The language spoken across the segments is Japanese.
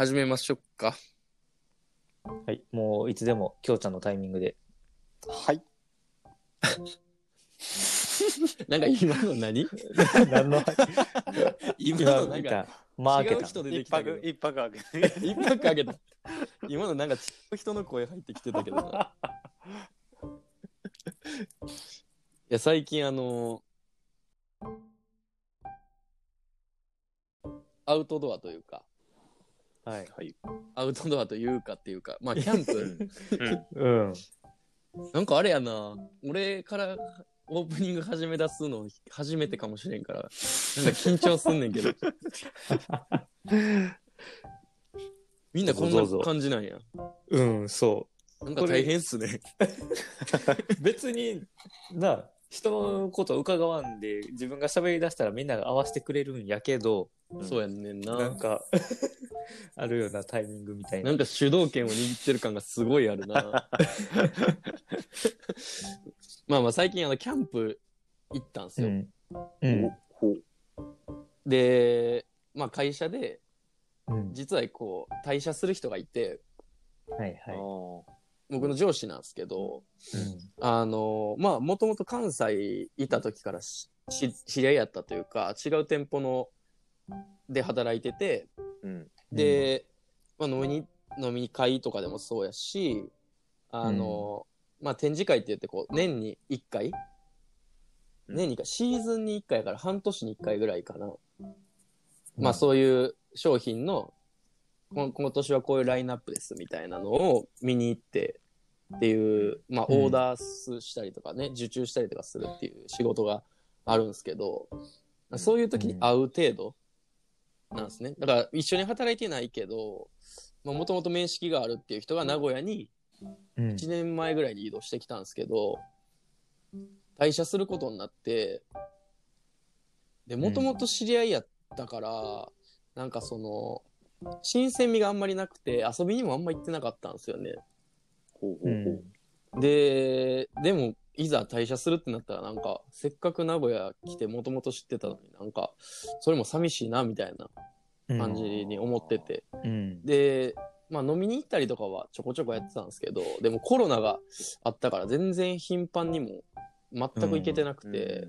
始めましょうか。はい。もういつでも、きょうちゃんのタイミングで。はい。なんか今の何？何の今 今のなんか見た。マーケタ違う人出て一きたけど泊、。一泊あげて。一泊あげた。今のなんか違う人の声入ってきてたけどな。いや、最近あのアウトドアというか、はい。はい。アウトドアというかっていうか、まあ、キャンプ、うん。うん。なんかあれやな、俺からオープニング始め出すの初めてかもしれんから、なんか緊張すんねんけど。みんなこんな感じなんや。うん、そなんか大変っすね。う。別に、な、人のこと伺わんで、自分が喋り出したらみんなが合わせてくれるんやけど、そうやんねんな。なんか、あるようなタイミングみたいな。なんか主導権を握ってる感がすごいあるな。まあまあ最近あのキャンプ行ったんですよ。うん。うん。で、まあ会社でうん。実はこう退社する人がいて、はいあはー僕の上司なんですけど、い。うん。あの、まあもともと関西いた時からしし知り合いやったというか、違う店舗ので働いてて、うん。で、まあ、飲みに、飲み会とかでもそうやし、あの、まあ、展示会って言って、こう、年に1回、うん。年に1回、シーズンに1回やから半年に1回ぐらいかな。まあ、うそういう商品の、こ今年はこういうラインナップですみたいなのを見に行ってっていう、まあ、うん。オーダースしたりとかね、受注したりとかするっていう仕事があるんですけど、そういう時に会う程度なんですね。だから一緒に働いてないけど、もともと面識があるっていう人が名古屋にうん。1年前ぐらいに移動してきたんですけど、退社することになって、で、もともと知り合いやったから、なんかその、新鮮味があんまりなくて、遊びにもあんま行ってなかったんですよね。ほうほううほん。で、でも、いざ退社するってなったら、なんか、せっかく名古屋来てもともと知ってたのになんか、それも寂しいな、みたいな感じに思ってて。うん。で、まあ飲みに行ったりとかはちょこちょこやってたんですけど、でもコロナがあったから全然頻繁にも全く行けてなくう。て、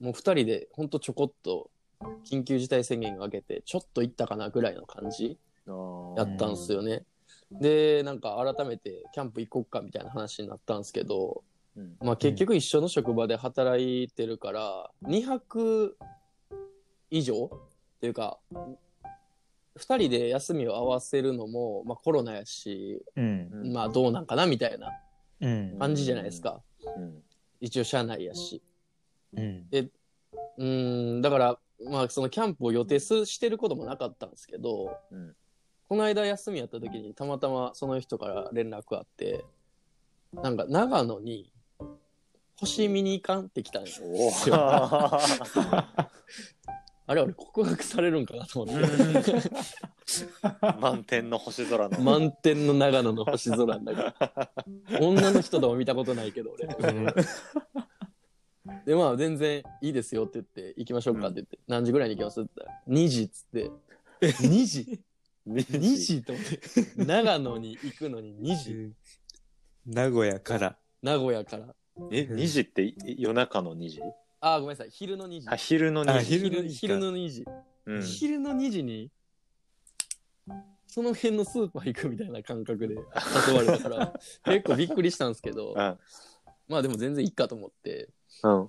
もう二人でほんとちょこっと緊急事態宣言が明けて、ちょっと行ったかなぐらいの感じうん。やったんですよね。で、なんか改めてキャンプ行こっかみたいな話になったんですけど、うん。まあ結局一緒の職場で働いてるから、2泊以上っていうか、二人で休みを合わせるのも、まあコロナやし、うん。まあどうなんかなみたいなうん。感じじゃないですか。うん。一応社内やし。うん。うーん、だから、まあそのキャンプを予定すしてることもなかったんですけど、うんこの間休みやった時にたまたまその人から連絡あって、なんか長野に星見に行かんって来たんですおよ。ー あれ俺告白されるんかなと思って。満天の星空の。満天の長野の星空の中。女の人とも見たことないけど俺。で、まあ全然いいですよって言って、行きましょうかって言って、何時ぐらいに行きますって言ったら、2時っつって、2時 ?2 時と思って、長野に行くのに2時名古屋から。名古屋から。え、2時ってい夜中の2時？あー、ごめんなさい、昼の2時。あ、昼の2あ時。昼の2時か昼の2時。うん。昼の2時に、その辺のスーパー行くみたいな感覚で誘われたから、結構びっくりしたんですけど、うん。まあでも全然いいかと思って、うん。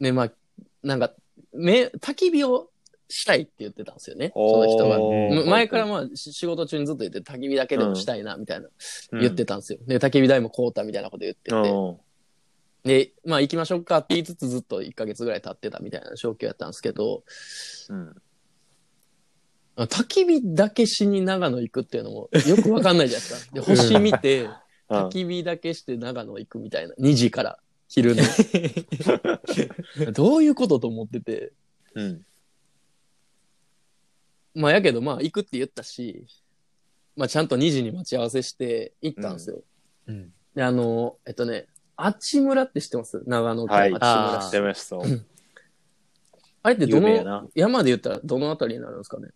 ね、まあ、なんか、め、焚き火をしたいって言ってたんですよね、その人が。うんむ前からまあ、し仕事中にずっと言って、焚き火だけでもしたいな、みたいな、うん言ってたんですよ。で、焚き火代も買うたみたいなこと言ってて。うん。で、まあ行きましょうかって言いつつずっと1ヶ月ぐらい経ってたみたいな状況やったんですけど、うん。あ焚き火だけしに長野行くっていうのもよくわかんないじゃないですか。で、星見て、うん焚き火だけして長野行くみたいな。2時から、昼の。どういうことと思ってて。うん。まあやけどまあ行くって言ったし、まあちゃんと2時に待ち合わせして行ったんですよ。うん。で、あの、えっとね、あちむらって知ってます？長野県はい。あちむらあ市。してました。あれってど有名やなの、山で言ったらどのあたりになるんですかね？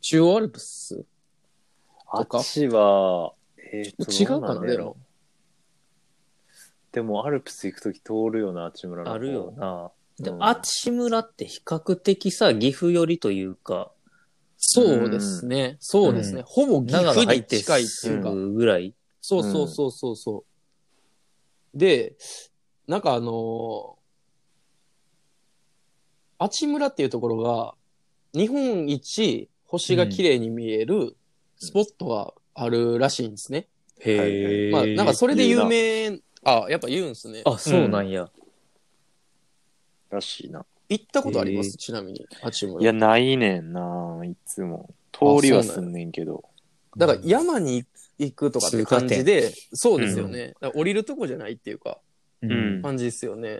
中央アルプスあっちは、えーと違うかなどんんやろでも、アルプス行くとき通るよな、あっち村の方。あるよな。でうんあち村って比較的さ、岐阜寄りというか、そうですね。そうですね。うんほぼ岐長阜が入ってに近いっていうか。すぐぐらい。そうそうそうそうそう。で、なんかあのー、あち村っていうところが、日本一星が綺麗に見えるスポットがあるらしいんですね。へえ。まあ、なんかそれで有名、あ、やっぱ言うんすね。あ、そうなんや。らしいな。行ったことあります、へちなみに、あち村。いや、ないねんな、いつも。通りはすんねんけど。だから山に行くとかって感じで、そうですよね。だから降りるとこじゃないっていうか、ううん感じですよね。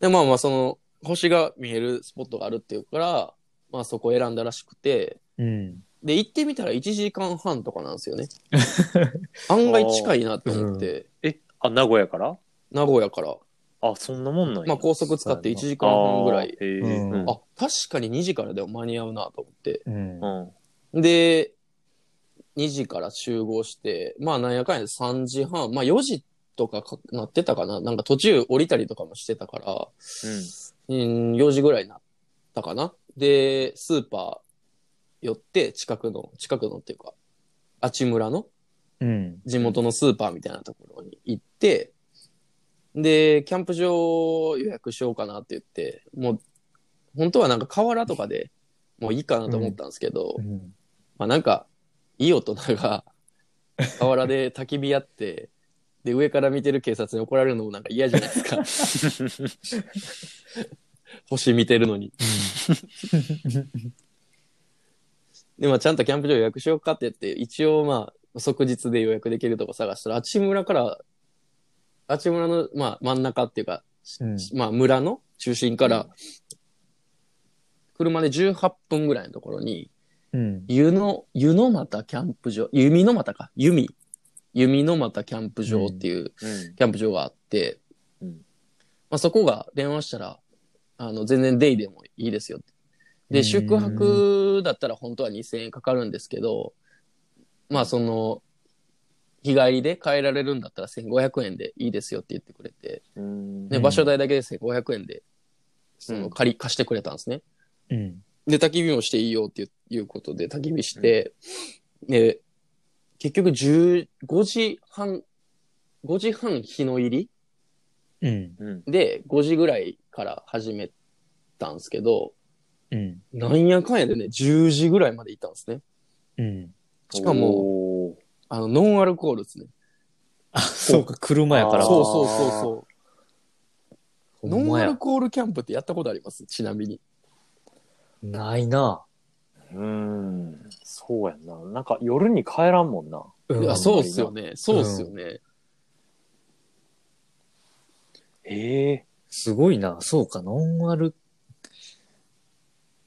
で、まあまあ、その、星が見えるスポットがあるっていうから、まあそこを選んだらしくて、うん。で、行ってみたら1時間半とかなんですよね。案外近いなって思って、え、あ、名古屋から？名古屋から、あ、そんなもんなんや。まあ高速使って1時間半ぐらいあ。確かに2時からでも間に合うなと思って。うん。うん。で、2時から集合して、まあなんやかんや3時半、まあ4時とかかなってたかななんか途中降りたりとかもしてたから、うん、4時ぐらいになったかなで、スーパー寄って、近くの、近くのっていうか、あち村のうん。地元のスーパーみたいなところに行って、で、キャンプ場予約しようかなって言って、もう、本当はなんか河原とかでもういいかなと思ったんですけど、うん。まあなんか、いい大人が河原で焚き火やって、で、上から見てる警察に怒られるのもなんか嫌じゃないですか。星見てるのに。で、まあちゃんとキャンプ場予約しようかって言って、一応まあ、即日で予約できるとこ探したら、あち村から、あち村の、まあ真ん中っていうか、うんまあ村の中心から、車で18分ぐらいのところに、うん。湯の、湯の俣キャンプ場、弓の俣か、弓。弓の俣キャンプ場っていううん。キャンプ場があって、うんまあそこが電話したら、あの、全然デイでもいいですよって。で、うん宿泊だったら本当は2000円かかるんですけど、まあその、日帰りで帰られるんだったら1500円でいいですよって言ってくれて、うんで、うん場所代だけで1500円で、そうんの、借り、貸してくれたんですね。うん。で、焚き火もしていいよっていういうことで焚き火して、で、結局15時半、5時半日の入りうん。うん。で5時ぐらいから始めたんですけど、うん。なんやかんやでね、10時ぐらいまで行ったんですね。うん。しかも、も、あの、ノンアルコールですね。あ、そうか、車やから。そうそうそうそう。ノンアルコールキャンプってやったことあります？ちなみに。ないな。うん。そうやんな。なんか夜に帰らんもんな。うんいや、そうっすよね。そうっすよね。ええすごいな。そうか、ノンアル。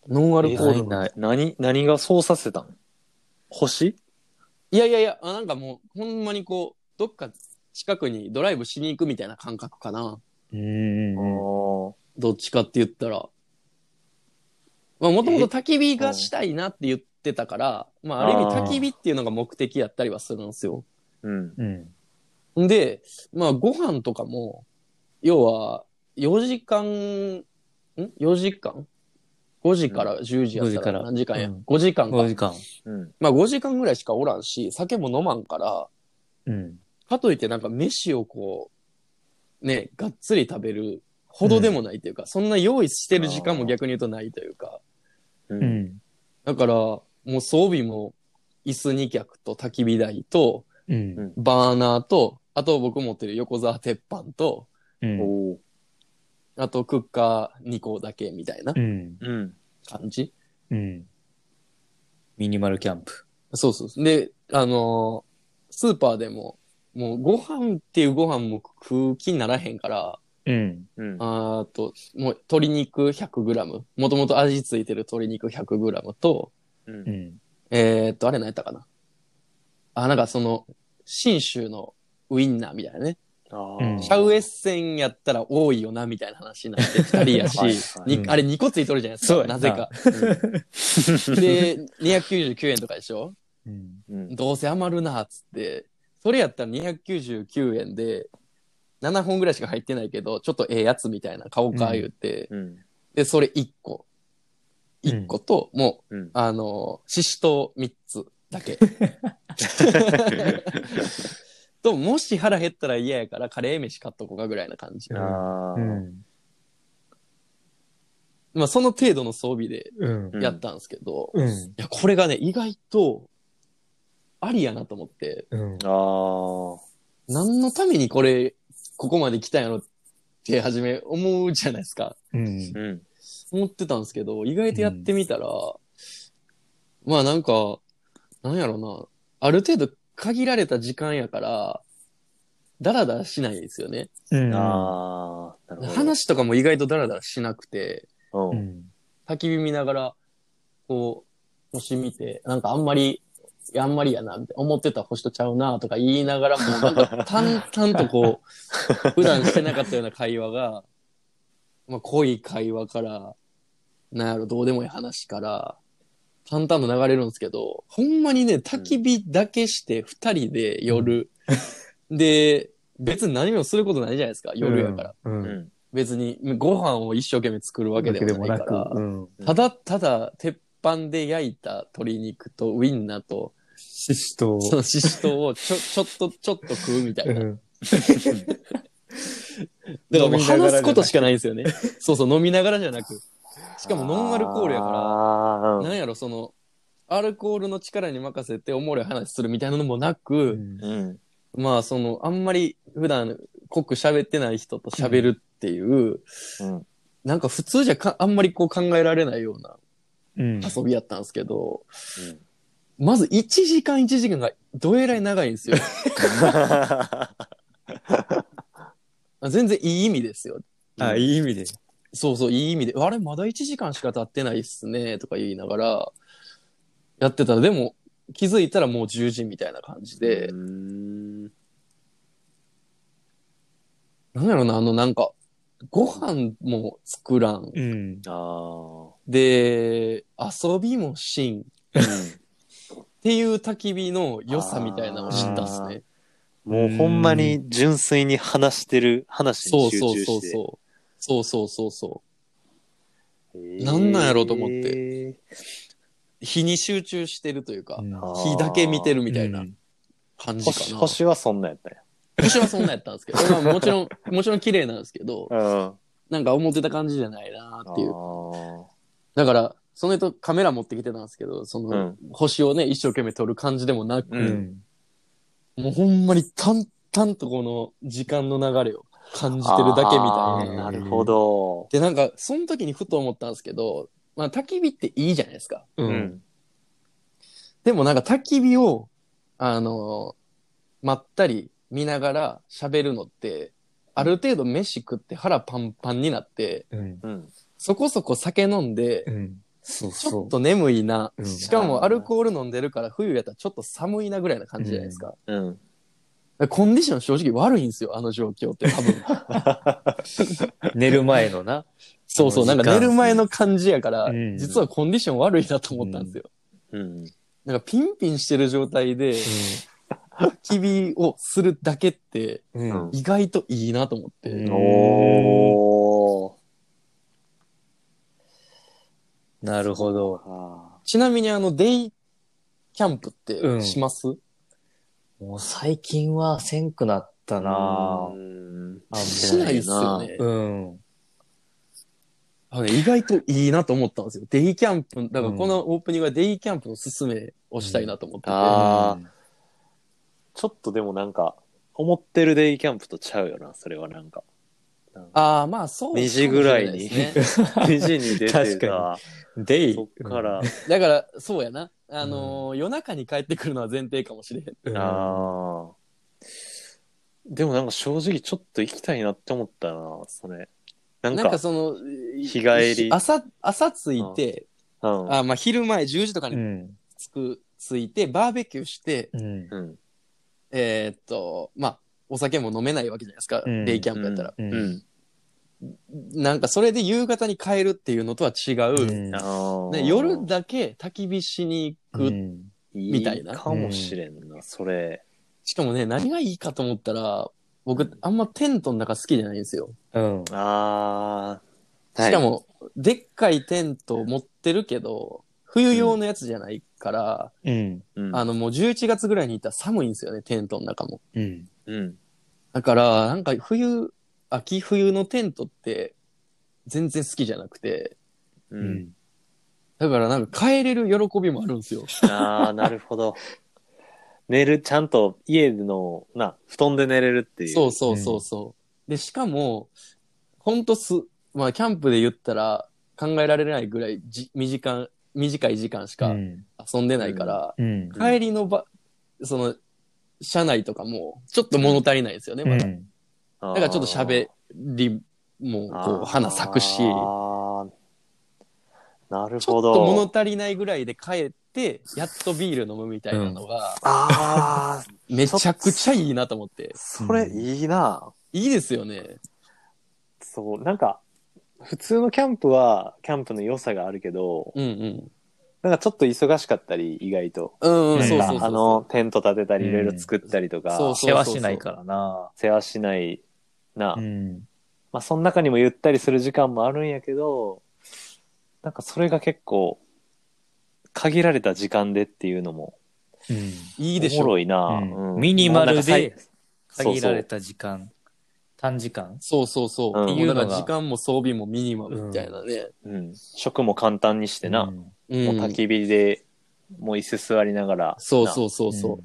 ノンアルコールの。ない何、何がそうさせたん？星？いやいやいや、あなんかもう、ほんまにこう、どっか近くにドライブしに行くみたいな感覚かな。うんあうん。ーどっちかって言ったら。まあ、もともと焚き火がしたいなって言ってたから、まあ、ある意味焚き火っていうのが目的やったりはするんですよ。うん。うん。んで、まあ、ご飯とかも、要は、4時間、ん ?4 時間 ?5 時から10時や5った時からら何時間や、うん ?5 時間か5。時間。うん。まあ5時間ぐらいしかおらんし、酒も飲まんから、うん。かといってなんか飯をこう、ね、がっつり食べるほどでもないというか、そんな用意してる時間も逆に言うとないというか、う。うんん。だから、もう装備も椅子2脚と焚き火台と、うん。バーナーと、あと僕持ってる横沢鉄板と、うん。あとクッカー2個だけみたいなうん。うん。感じ。うん。ミニマルキャンプ。そうそうそう。で、あのースーパーでも、もうご飯っていうご飯も食う気にならへんから、うん。うん。あーと、もう鶏肉 100g、もともと味付いてる鶏肉 100g と、う。うんん。えー、っと、あれ何やったかな？あ、なんかその、信州のウインナーみたいなね。あうんーシャウエッセンやったら多いよな、みたいな話になって、二人やしはいはいにうんあれ2個ついとるじゃないですか。そうやななぜか。うんで、299円とかでしょ？うん。うん。どうせ余るな、っつって。それやったら299円で、7本ぐらいしか入ってないけど、ちょっとええやつみたいな買おうか、うん言って、うん。で、それ1個。1個と、もう、うん。あの、ししとう3つだけ。と、もし腹減ったら嫌やからカレー飯買っとこうかぐらいな感じ。ああ。うん。まあ、その程度の装備でやったんですけど、いうん。や、これがね、意外と、ありやなと思って、うん。ああ。何のためにこれ、ここまで来たんやろって、はじめ思うじゃないですか。うん。うん。思ってたんですけど、意外とやってみたら、まあなんか、なんやろな、ある程度限られた時間やから、ダラダラしないですよね。うん。ああ。なるほど。話とかも意外とダラダラしなくて、う。うんん。焚き火見ながら、こう、星見て、なんかあんまり、あんまりやな、みたいな、思ってた星とちゃうな、とか言いながらも、なんか淡々とこう、普段してなかったような会話が、まあ濃い会話から、なんやろ、どうでもいい話から、淡々と流れるんですけど、ほんまにね、焚き火だけして二人で夜、で、別に何もすることないじゃないですか、夜やから。う。うんん。別にご飯を一生懸命作るわけでもないから。うん。ただただ鉄板で焼いた鶏肉とウインナーとシシトウ。そのシシトウをちょ、ちょっと、ちょっと食うみたいな。うん。だからもう話すことしかないんですよね。そうそう、飲みながらじゃなく。しかもノンアルコールやかあら、あ。なんやろ、その、アルコールの力に任せておもろい話するみたいなのもなく、うん。まあその、あんまり普段濃く喋ってない人と喋るっていう、うん。なんか普通じゃかあんまりこう考えられないようなうん。遊びやったんですけど、まず1時間1時間がどえらい長いんですよ。全然いい意味ですよ。あ、いい意味で。そうそう、いい意味で。あれ、まだ1時間しか経ってないっすね、とか言いながら、やってたら、でも、気づいたらもう10時みたいな感じでう、ん。なんやろな、あの、なんか、ご飯も作らん。うん。あで、遊びもしん。あ。っていう焚き火の良さみたいなのを知ったっすね。もうほんまに純粋に話してる話そうに集そうそう。そう。そうそうそうそう。へーなんなんやろうと思って。日に集中してるというか、あー日だけ見てるみたいなうん感じかな。星星はそんなんやったんや。星はそんなやったんですけど、まあもちろん、もちろん綺麗なんですけど、うん。なんか思ってた感じじゃないなっていう。あだから、その人カメラ持ってきてたんですけど、その、うん星をね、一生懸命撮る感じでもなく、ううんん。もうほんまに淡々とこの時間の流れを感じてるだけみたいな。あーなるほど。で、なんか、その時にふと思ったんですけど、まあ、焚き火っていいじゃないですか。う。うんん。でもなんか焚き火を、あのまったり見ながら喋るのって、ある程度飯食って腹パンパンになって、うん。うん。そこそこ酒飲んでう、ん。そうちょそっと眠いな。うんしかもアルコール飲んでるから冬やったらちょっと寒いなぐらいな感じじゃないですか。うん。コンディション正直悪いんですよ、あの状況って多分。う。寝る前のな。そうそう、なんか寝る前の感じやから、うん実はコンディション悪いなと思ったんですよ。うん。なんかピンピンしてる状態で、焚き火をするだけってうん。意外といいなと思って。うんおなるほど。あちなみにあの、デイキャンプっうんてします、もう最近はせんくなったーなうんあしないっすよね。うん。あ意外といいなと思ったんですよ。デイキャンプ、だからこのオープニングはデイキャンプの勧めをしたいなと思ってて。あーちょっとでもなんか、思ってるデイキャンプとちゃうよな、それはなんか。ああ、まあそうかも2しれ時ぐらいなに、ですね 2時に出て確た。デイ。そっから、だから、そうやな。あのー夜中に帰ってくるのは前提かもしれへん。うん。ああ。でもなんか正直ちょっと行きたいなって思ったな、それ。なんか、なんかその、日帰り朝、朝着いて、うん。あまあ昼前10時とかにうん。着く、着いて、バーベキューして、うん。うん。えーっと、まあ、お酒も飲めないわけじゃないですか。うんデイキャンプやったら。う。うんん。なんかそれで夕方に帰るっていうのとは違う、うんあーね、夜だけ焚き火しに行くっうんみたいなかもしれんな、それ。しかもね、何がいいかと思ったら、僕、あんまテントの中好きじゃないんですよ。うん。あー。しかも、でっかいテント持ってるけど、冬用のやつじゃないから、うん。うん、あの、もう11月ぐらいに行ったら寒いんですよね、テントの中も。うん。うん。だから、なんか冬、秋冬のテントって全然好きじゃなくて、う。うんん。だからなんか帰れる喜びもあるんですよ。あー、なるほど。寝る、ちゃんと家の、な、布団で寝れるっていう。そうそうそうそう。で、しかも、ほんとす、まあ、キャンプで言ったら考えられないぐらいじ短い、短い時間しかうん。遊んでないから、うん。帰りのば、その、車内とかも、ちょっと物足りないですよね、まだ。だからちょっと喋りも、こう、花咲くし、なるっほど。と物足りないぐらいで帰って、やっとビール飲むみたいなのが、ああ、めちゃくちゃいいなと思って。それいいな。いいですよね。そう、なんか、普通のキャンプは、キャンプの良さがあるけど、うんうん。なんかちょっと忙しかったり、意外と。うんうん、なんかそうそうそうそう。あの、テント立てたり、うんいろいろ作ったりとか、そうそう世話しないからな。世話しないな。うん。まあ、その中にもゆったりする時間もあるんやけど、なんかそれが結構、限られた時間でっていうのも、うん。いいでしょ。おもろいな。うんうんミニマルで限られた時間。短時間？そうそうそう。うんっていうのが時間も装備もミニマムみたいなね。うん、食も簡単にしてな、うんうん。もう焚き火で、もう椅子座りながら。そうそうそうそう。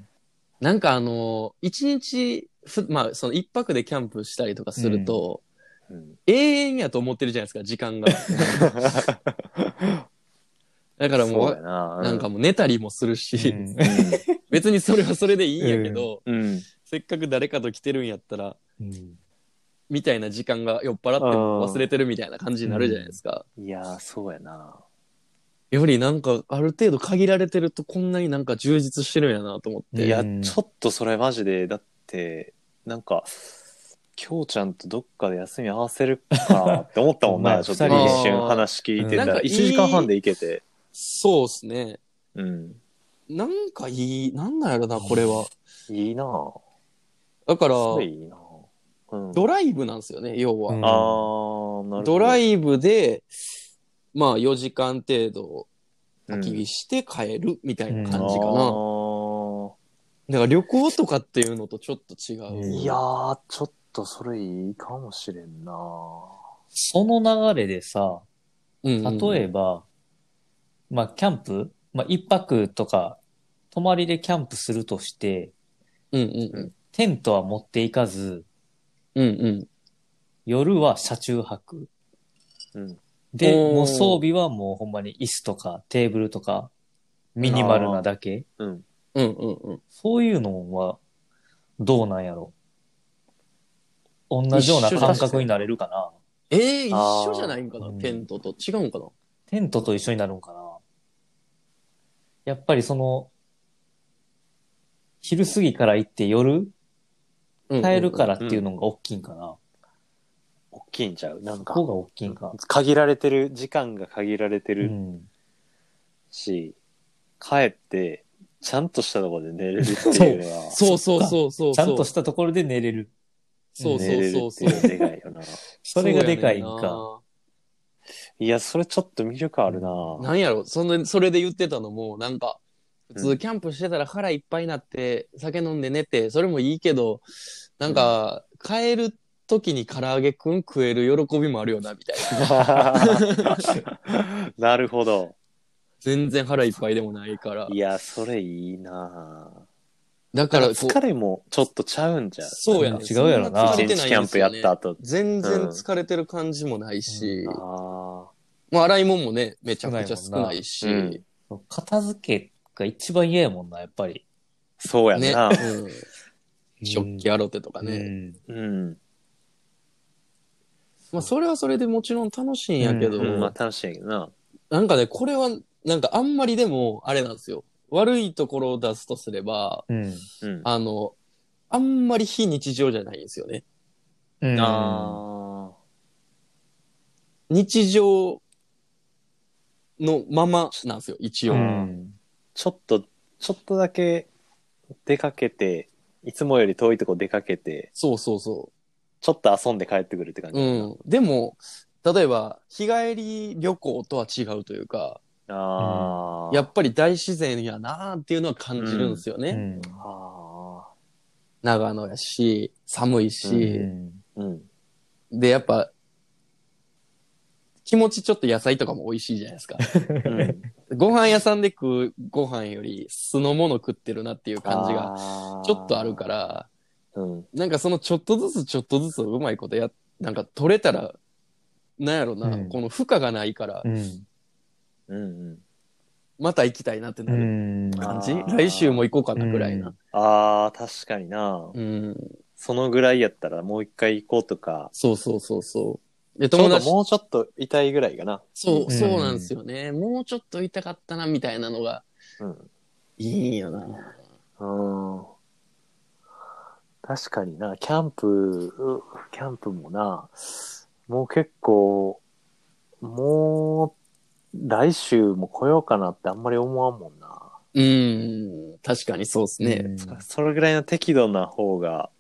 なんかあのー一日ふ、まあ、その一泊でキャンプしたりとかすると、う。うん、永遠やと思ってるじゃないですか、時間が。だからもう、そうやな。なんかもう寝たりもするし、うん 別にそれはそれでいいんやけど、うん、うん。せっかく誰かと来てるんやったら、うんみたいな時間が酔っ払っても忘れてるみたいな感じになるじゃないですか。いやー、そうやな。よりなんかある程度限られてるとこんなになんか充実してるんやなと思って。いや、うんちょっとそれマジで、だって、なんか、きょうちゃんとどっかで休み合わせるかって思ったもんな。まあちょっと二人で一瞬話聞いてたら、なんかいい1時間半で行けて。そうっすね。うん。なんかいい、なんなんやろな、これは。いいなぁ。だから、いいなぁ。うん。ドライブなんですよね、要は。うんあー、なるほど。ドライイブで、まあ4時間程度焚き火しして帰るみたいなか感じかな。だから旅行とかっていうのとちょっと違う。うんいやー、ちょっとそれいいかもしれんなぁ。その流れでさ、うんうん例えば、まあ、キャンプまあ、一泊とか、泊まりでキャンプするとして、うんうんテントは持っていかず、うん。うんうん。夜は車中泊。うん。で、おーもう装備はもうほんまに椅子とかテーブルとか、ミニマルなだけ。うん。うんうんうん。そういうのは、どうなんやろ同じような感覚になれるかなええ一緒じゃないんかな？うんテントと。違うんかな？テントと一緒になるんかなやっぱりその、昼過ぎから行って夜帰るからっていうのが大きいんかな、大きいんちゃう？なんかここ、が大きいんか。限られてる、時間が限られてるうん。し、帰って、ちゃんとしたところで寝れるっていうのは、そうそうそうそう。ちゃんとしたところで寝れる。そうそう寝れるそうそう。っていうのでかいよな。それがでかいんそうやねんか。いや、それちょっと魅力あるなな。なんやろ？その、それで言ってたのも、なんか、普うん。通キャンプしてたら腹いっぱいになって、酒飲んで寝て、それもいいけど、なんか、帰る時に唐揚げくん食える喜びもあるよな、みたいな。なるほど。全然腹いっぱいでもないから。い。や、それいいな。だから疲れもちょっっとちゃうんじゃうそうやね。違うやろな。一日キャンプやった後。全然疲れてる感じもないし、あもう洗い物もね、めちゃくちゃ少ないし、片付けが一番嫌やもんな、やっぱり。あ、そうやね、な。うん、食器洗ってとかうね。ん。うん。まあ、それはそれでもちろん楽しいんやけど、うんまあ楽しいけどな。なんかね、これは、なんかあんまりでも、あれなんですよ。悪いところを出すとすれば、うん。うん。あの、あんまり非日常じゃないんですよね。うん。あ日常のままなんですよ、一応。ううんん。ちょっとちょっとだけ出かけて、いつもより遠いとこ出かけて、そうそうそちょっと遊んで帰ってくるって感う。じ。うん。でも、例えば、日帰り旅行とは違うというか、ああ。やっぱり大自然やなっていうのは感じるんですよね。うんあ長野やし、寒いし、ーうん。で、やっぱ、気持ちちょっと野菜とかも美味しいじゃないですか。うん。ご飯屋さんで食うご飯より素のもの食ってるなっていう感じががちょっとあるか。ら、うん。なんかそのちょっとずつちょっとずつうまいことや、なんか取れたら、なんやろな、うんこの負荷がないからう、ん。うん。また行きたいなってなるうん。感じ、来週も行こうかなぐらいな。ああ、確かにな。うん。そのぐらいやったらもう一回行こうとか。そうそうそうそう。で、ちょうど友達、もうちょっといたいぐらいかな。そうう、んそうなんですよね。もうちょっと痛かったな、みたいなのが、うん。いいんよな。うん。確かにな、キャンプ、うキャンプもな、もう結構、もう、来週も来ようかなってあんまり思わんもんな。うん、確かにそうですね。うんそれぐらいの適度な方が、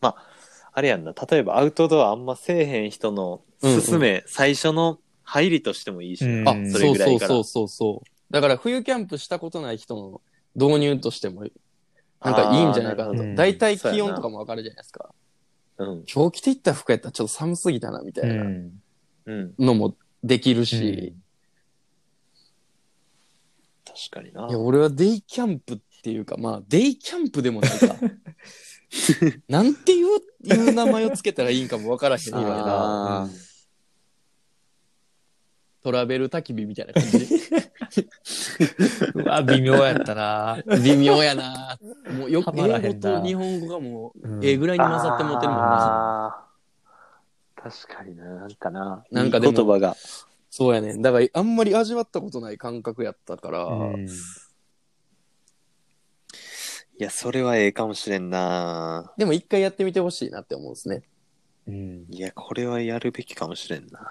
まあ、あれやんな、例えばアウトドアあんませえへん人の勧め、最初の入りとしてもいいしな、うんあ、そそうれぐらいうから。そそうそうそう。だから冬キャンプしたことない人の導入としても、なんかいいんじゃないかなと。あーなるほど大体気温とかもわかるじゃないですか。うん。今日着ていった服やったらちょっと寒すぎたな、みたう。いなんうん。のもできるし、確かにな。いや、俺はデイキャンプっていうか、まあ、デイキャンプでもないか。なんていう、いう名前をつけたらいいんかもわからへんけどあートラベル焚き火みたいな感じ。うわ、微妙やったな。微妙やな。もうよく英語と日本語がもう、うんええぐらいに混ざってもってるもんな。確かにな、なんかな。なんかでもいい言葉が。そうやね。だから、あんまり味わったことない感覚やったから、うんいや、それはええかもしれんな。でも一回やってみてほしいなって思うんですね。うんいや、これはやるべきかもしれんな。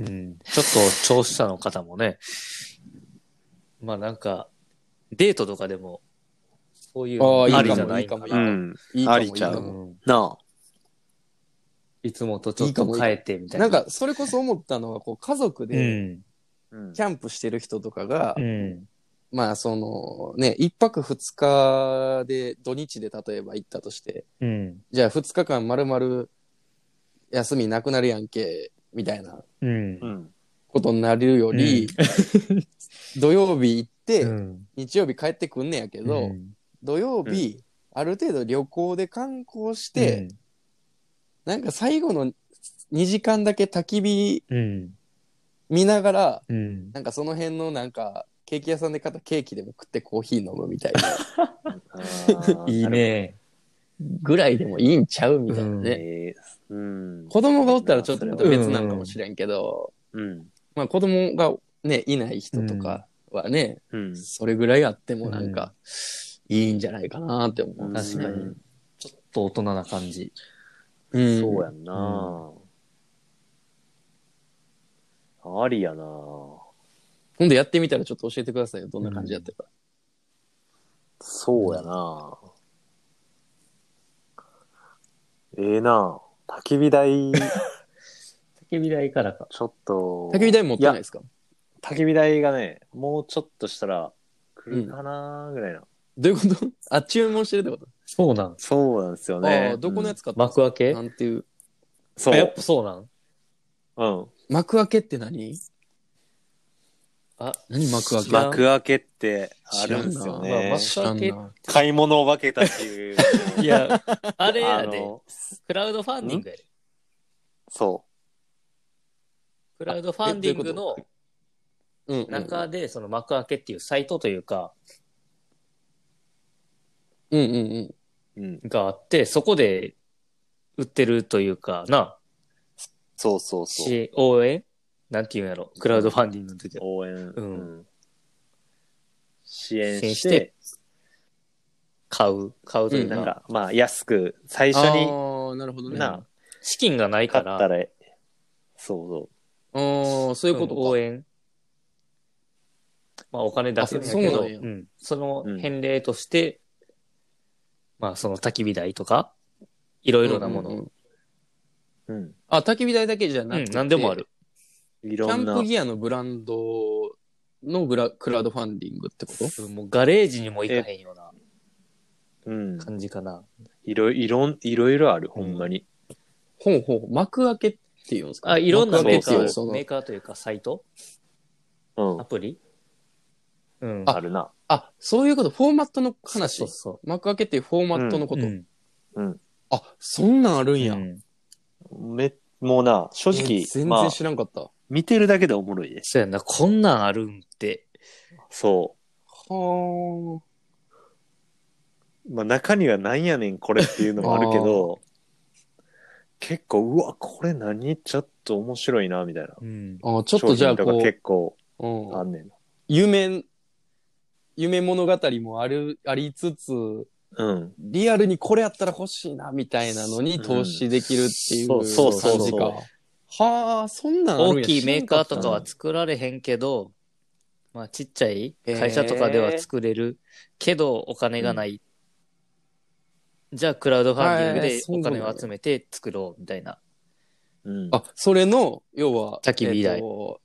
うんちょっと聴取者の方もね、まあなんか、デートとかでも、そういうのああいいかもありじゃないかな。いいかもうん。いいかもありちゃういいかもうんなあ。いつもとちょっと変えてみたいな。なんか、それこそ思ったのは、こう、家族うでキャンプしてる人とかが、うん。まあ、その、ね、一泊二日で、土日で例えば行ったとして、うん。じゃあ二日間丸々休みなくなるやんけ、みたいなうんう。ん。ことになるより、土曜日行って、うん。日曜日帰ってくんねやけど、うん土曜日、ある程度旅行で観光して、なんか最後の2時間だけ焚き火うん。見ながら、うん。なんかその辺のなんか、ケーキ屋さんで買ったケーキでも食ってコーヒー飲むみたいな いい。ね。ぐらいでもいいんちゃうみたいなね。えーうん。子供がおったらちょっと別なんかもしれんけど、うん。まあ子供がね、いない人とかはね、うん。それぐらいあってもなんか、いいんじゃないかなって思う。確かにうんちょっと大人な感じ。うんそうやんな。ありやな。今度やってみたらちょっと教えてくださいよ。どんな感じやったか。そうやな。ええな。焚き火台、焚き火台からか。ちょっと。焚き火台持ってないですか？焚き火台がね、もうちょっとしたら来るかなぐらいな。どういうこと？あ、注文してるってこと？そうなん。そうなんですよあねあ、。どこのやつ買ったんですか？幕開け？なんていう。そう。あやっぱそうなんうん。幕開けって何？あ、何幕開けま幕開けってあるんですよねな。知らんな。買い物を分けたっていう。いや、あれやで、クラウドファンディングやで。そクラウドファンディングの。中で、その幕開けっていうサイトというか、うんうんうん。う。うん。があって、そこで売ってるというか、な、そうそうそう。し応援なんていうんやろ、クラウドファンディングの時は。応援。うんうん支援支援ししてて、買う、買うというか、なんか、まあ、安く、最初にああ、なるほどね。な資金がない買から、ったら、そうそう。ああ、そういうことか。応援。まあお金出すんだけそうなんんその返礼として、まあその焚き火台とか、いろいろなもの、うんうんうんうん。あ、焚き火台だけじゃなくて、うん、何でもある。いろんなキャンプ。ギアのブランドのグラクラウドファンディングってこと？もうガレージにも行かへんようなうん。感じかな。いろいろ、いろいろある、ほんまに。ほうほう、幕開けっていうんですか？あ、いろんな幕開けメーカー、っていうそのメーカーというかサイト？うんア。プリ？うん。あるな。あ、そういうこと、フォーマットの話？そうそ幕開けっていうフォーマットのう。こと？うん。あ、そんなんあるんや。うんめ、もうな、正え直、全まあ然、知らんかった。は見てるだけでおもろいです。そうやな、こんなんあるんって。そあ。う。まあ、中にはなんやねん、これっていうのもあるけど、結構、うわ、これ何？ちょっと面白いな、みたいな。うん。あちょっとじゃあ商品とかこ結構う、うんあんねん。夢、夢物語もある、ありつつ、うん。リアルにこれやったら欲しいな、みたいなのに投資できるっていううんそうそうそう感じか。はあ、そんなんあるんや大きいメーカーとかは知作られへんけど、まあちっちゃい会社とかでは作れるけどお金がない。じゃあクラウドファンディングはいでお金を集めて作ろうみたいな。うん。あ、それの、要は、焚き火台えっと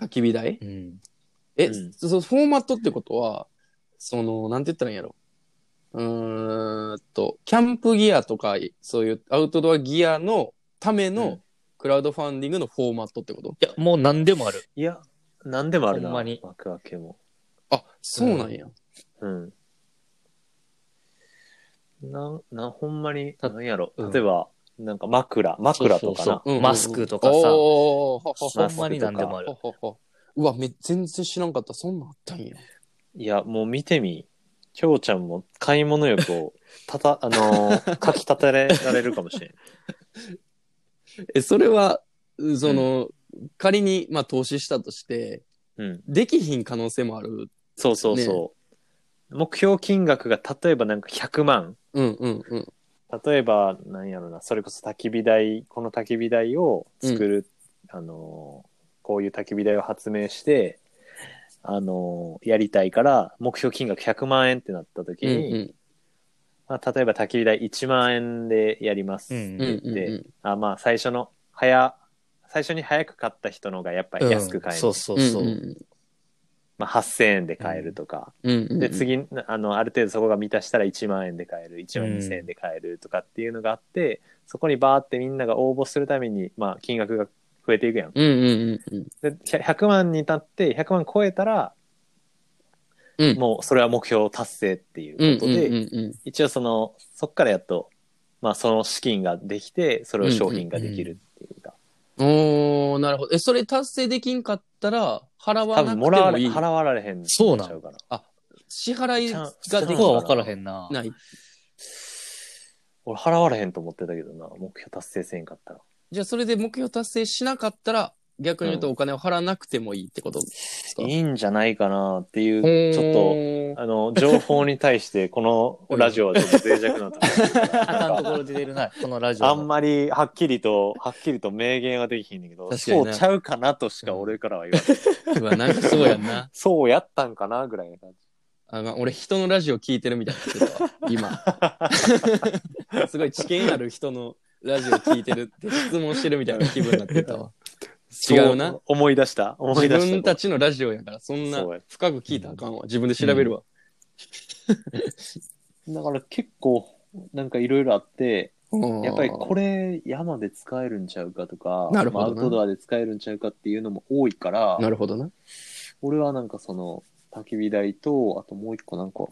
焚き火台？うん。え、うんそそフォーマットってことは、その、なんて言ったらいいんやろ。うーんと、キャンプギアとか、そういうアウトドアギアのためのうんクラウドファンディングのフォーマットってこと、いや、もう何でもある。いや、なんでもあるな。ほんまに幕開けも。あ、そうなんや。うん。なん、な、ほんまに、たなんやろ。うん例えば、なんか枕、枕とかな。そうそうそううんマスクとかさおーほほほマスクとかほんまに何でもある。うわ、め、全然知らんかった。そんなんあったんや。いや、もう見てみ。きょうちゃんも買い物欲を、たた、あのー、かき立てられるかもしれん。え、それは、その、仮に、まあ、投資したとして、うん。できひん可能性もある。そうそうそう。目標金額が例えばなんか100万。うんうんうん。例えば、なんやろな、それこそ焚き火台、この焚き火台を作る、あのー、こういう焚き火台を発明して、あのーやりたいから、目標金額100万円ってなった時うんに、うんまあ、例えば焚き火台1万円でやります。うんうんうんでうんあまあ、最初の、早、最初に早く買った人の方がやっぱり安く買える。そうそうそう。うんまあ、8000円で買えるとか。うんうんうんで、次、あの、ある程度そこが満たしたら1万円で買える、1万2000円で買えるとかっていうのがあって、そこにバーってみんなが応募するために、まあ、金額が増えていくやん。うんうんうんうん。で、100 100万になって、100万超えたら、うんもうそれは目標達成っていうことで。一応その、そっからやっと、まあ、その資金ができて、それを商品ができるっていうか。おー、なるほど。え、それ達成できんかったら、払わ多なくて分もらわれ、もいい。払われへんそうなんちゃうから。支払いができそこは分からへんな。ない。俺払われへんと思ってたけどな、目標達成せんかったら。じゃあ、それで目標達成しなかったら、逆に言うとお金を払わなくてもいいってことですか、いいんじゃないかなっていう、ちょっと、あの、情報に対して、このラジオはちょっと脆弱なところ あかんところで出るな、このラジオの。あんまりはっきりと、はっきりと明言はできひんねんけど、確かになそうちゃうかなとしか俺からは言わない。うわ、なんかそうやんな。そうやったんかなぐらいな感じ。あまあ、俺、人のラジオ聞いてるみたいになってたわ、今。すごい知見ある人のラジオ聞いてるって質問してるみたいな気分になってたわ。違うなそ。思い出した思い自出した。分たちのラジオやから、そんな深く聞いたらあかんわ。自分で調べるわ。だから結構、なんかいろいろあって、うんやっぱりこれ山で使えるんちゃうかとか、なるほどアウトドアで使えるんちゃうかっていうのも多いから、なるほどな。俺はなんかその焚き火台と、あともう一個なんか、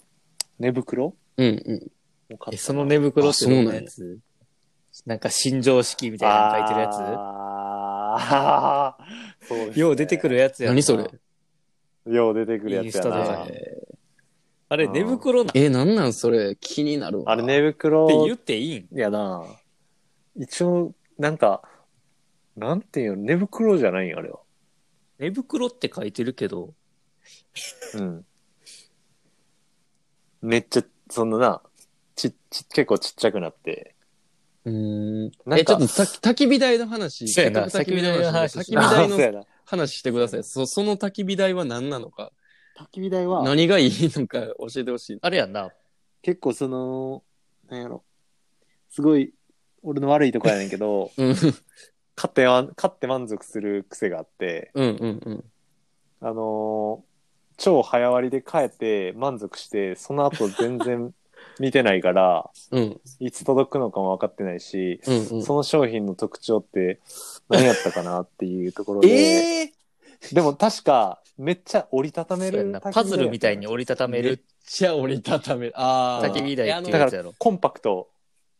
寝袋うんうん。え、その寝袋ってどんなややつなんか新常識みたいなの書いてるやあーそうですつね。よう出てくるやつやな。何それ？よう出てくるやつやインスタなあれ、寝袋なっえ、なんなんそれ？気になるわ。あれ寝袋て言っていいん？やな。一応、なんか、なんていうの、寝袋じゃないんあれは。寝袋って書いてるけど、うん。めっちゃ、そのな、ち、ち、結構ちっちゃくなって。うーん。なんかえ、ちょっとた焚き火台の話。そうやなせっかく焚き火台の話。焚焚き火台の話き火台のあそうやな話してください。そその焚き火台は何なのか焚き火台は、何がいいのか教えてほしい。あれやんな。結構その、なんやろ。すごい、俺の悪いとこやねんけど、うん。勝ってま、勝って満足する癖があって、うんうんうん。あのー超早割りで帰って満足して、その後全然見てないから、うんいつ届くのかも分かってないし、うんうん。その商品の特徴って何やったかなっていうところで、ええでも確かめっちゃ折りたためるそうやんなパズルみたいに折りたためめっるちゃ折りたためる。ああ。焚き火台っていうやつやろ。コンパクト。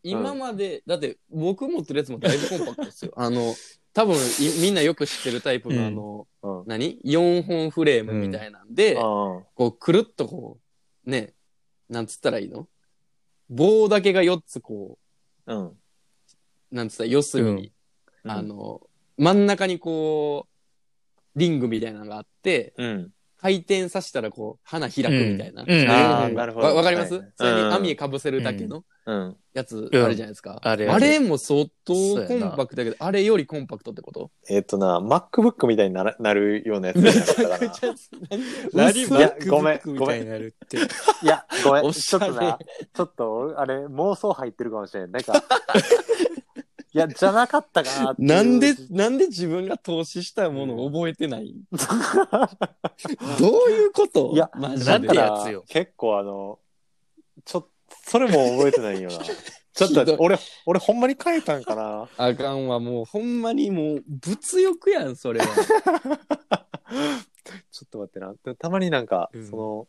今まで、だって僕持ってるやつもだいぶコンパクトですよ。あの、多分いみんなよく知ってるタイプのあの、うん。何 ?4 本フレームみたいなんで、あこう、くるっとこう、ね、なんつったらいいの？棒だけが4つこあ。うん。う、なんつったら四隅に、うんあ、の、真ん中にこう、リングみたいなのがあって、うん。回転させたらこう、花開くみたいな。うんうんあーなるほどわわかります、はいそれにうん網かぶせるだけのうん。やつあるじゃないですか。あれあれも相当コンパクトだけど、あれよりコンパクトってこと？えっ、とな、MacBook みたいにならなるようなやつじゃなかったかな。何いやごめん MacBook みたいになるって。いや、ごめん。おちしゃれょっとな、ちょっと俺、あれ、妄想入ってるかもしれん。なんか、いや、じゃなかったかなっていうなんで、なんで自分が投資したものを覚えてない、どういうこと？いやマジなんでてやつよ結構あの、ちょっと、それも覚えてないよな。ちょっひどいと、俺、俺ほんまに変えたんかな？あかんわ、もうほんまにもう物欲やん、それは。ちょっと待ってな。でもたまになんか、うんその、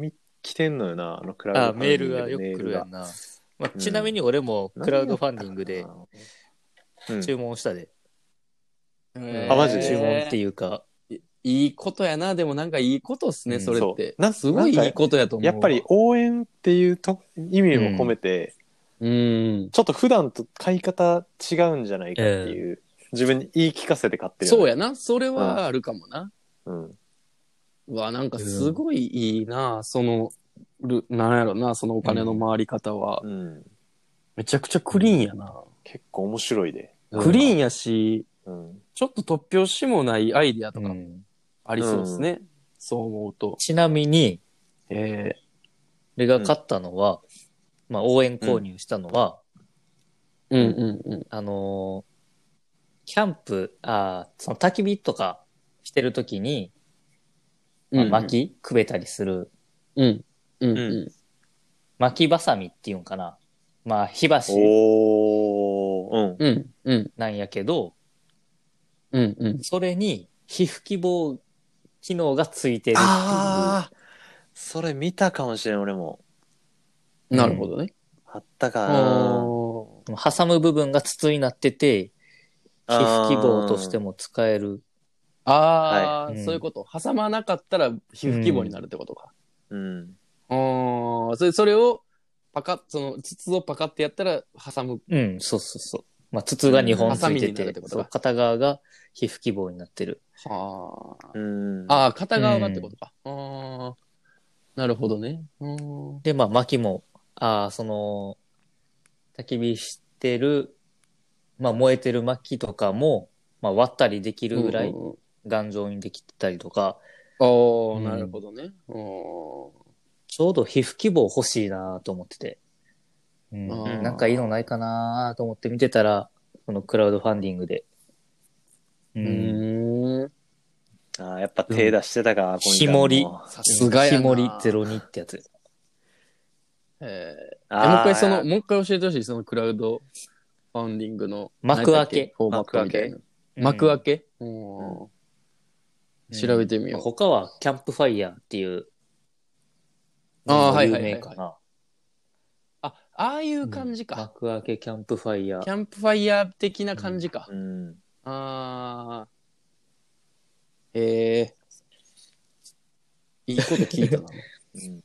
み、来てんのよな、あのクラウドあ、メールがよく来るやんな。まあ、うんちなみに俺もクラウドファンディングで注文したで。えあマジで注文っていうか、いいことやな、でもなんかいいことっすね、うんそれってそう。なすごいいいことやと思うわ。やっぱり応援っていうと意味も込めて、うん。ちょっと普段と買い方違うんじゃないかっていう、自分に言い聞かせて買ってるや。そうやな、それはあるかもな。うん。うわ、なんかすごいいいな、その、るなんやろな、そのお金の回り方は。うん。めちゃくちゃクリーンやな。結構面白いで。クリーンやし、うん。ちょっと突拍子もないアイディアとかうんありそうですね。そう思うと。ちなみに、え俺が買ったのは、まあ応援購入したのは、ー、うんうんうん。あのーキャンプ、あーその焚き火とかしてるときに、まあうん薪くべたりする、うん。うんうう薪バサミっていうんかな。まあ火箸おー、うん。ん。うんうんなんやけど、うんうん。それに皮膚希望機能がついてるっていう。ああ、それ見たかもしれん、俺も。なるほどね。あったかあな。ー挟む部分が筒になってて、皮膚希望としても使える。あー、はいそういうこと。挟まなかったら皮膚規模になるってことか。うん。あーそれ、それをパカッ、その筒をパカってやったら挟む。うん、そうそうそう。まあ、筒が2本ついてハサミになるてって、ことかそう片側が皮膚希望になってる。はあ。うん。ああ、片側がってことか。ああ。なるほどね。うん。で、まあ、薪も、ああ、その、焚き火してる、まあ、燃えてる薪とかも、まあ、割ったりできるぐらいうんうんうん頑丈にできてたりとか、おー、うんなるほどね。おちょうど皮膚希望欲しいなと思ってて。うんなんかいいのないかなと思って見てたら、このクラウドファンディングで。うん。ああ、やっぱ手出してたか、うん日盛りさすがやな。日盛り02ってやつ。えーもう一回その、ーもう一回教えてほしい、そのクラウドファンディングの。幕開け何だっフォーマットみたいな。うん幕開け？うん調べてみよう。他はキャンプファイヤーっていう。あーはい有はいはい名かな。あ、ああいう感じか。幕開けキャンプファイヤー。キャンプファイヤー的な感じか。うん。ああ。ええいいこと聞いたな。うん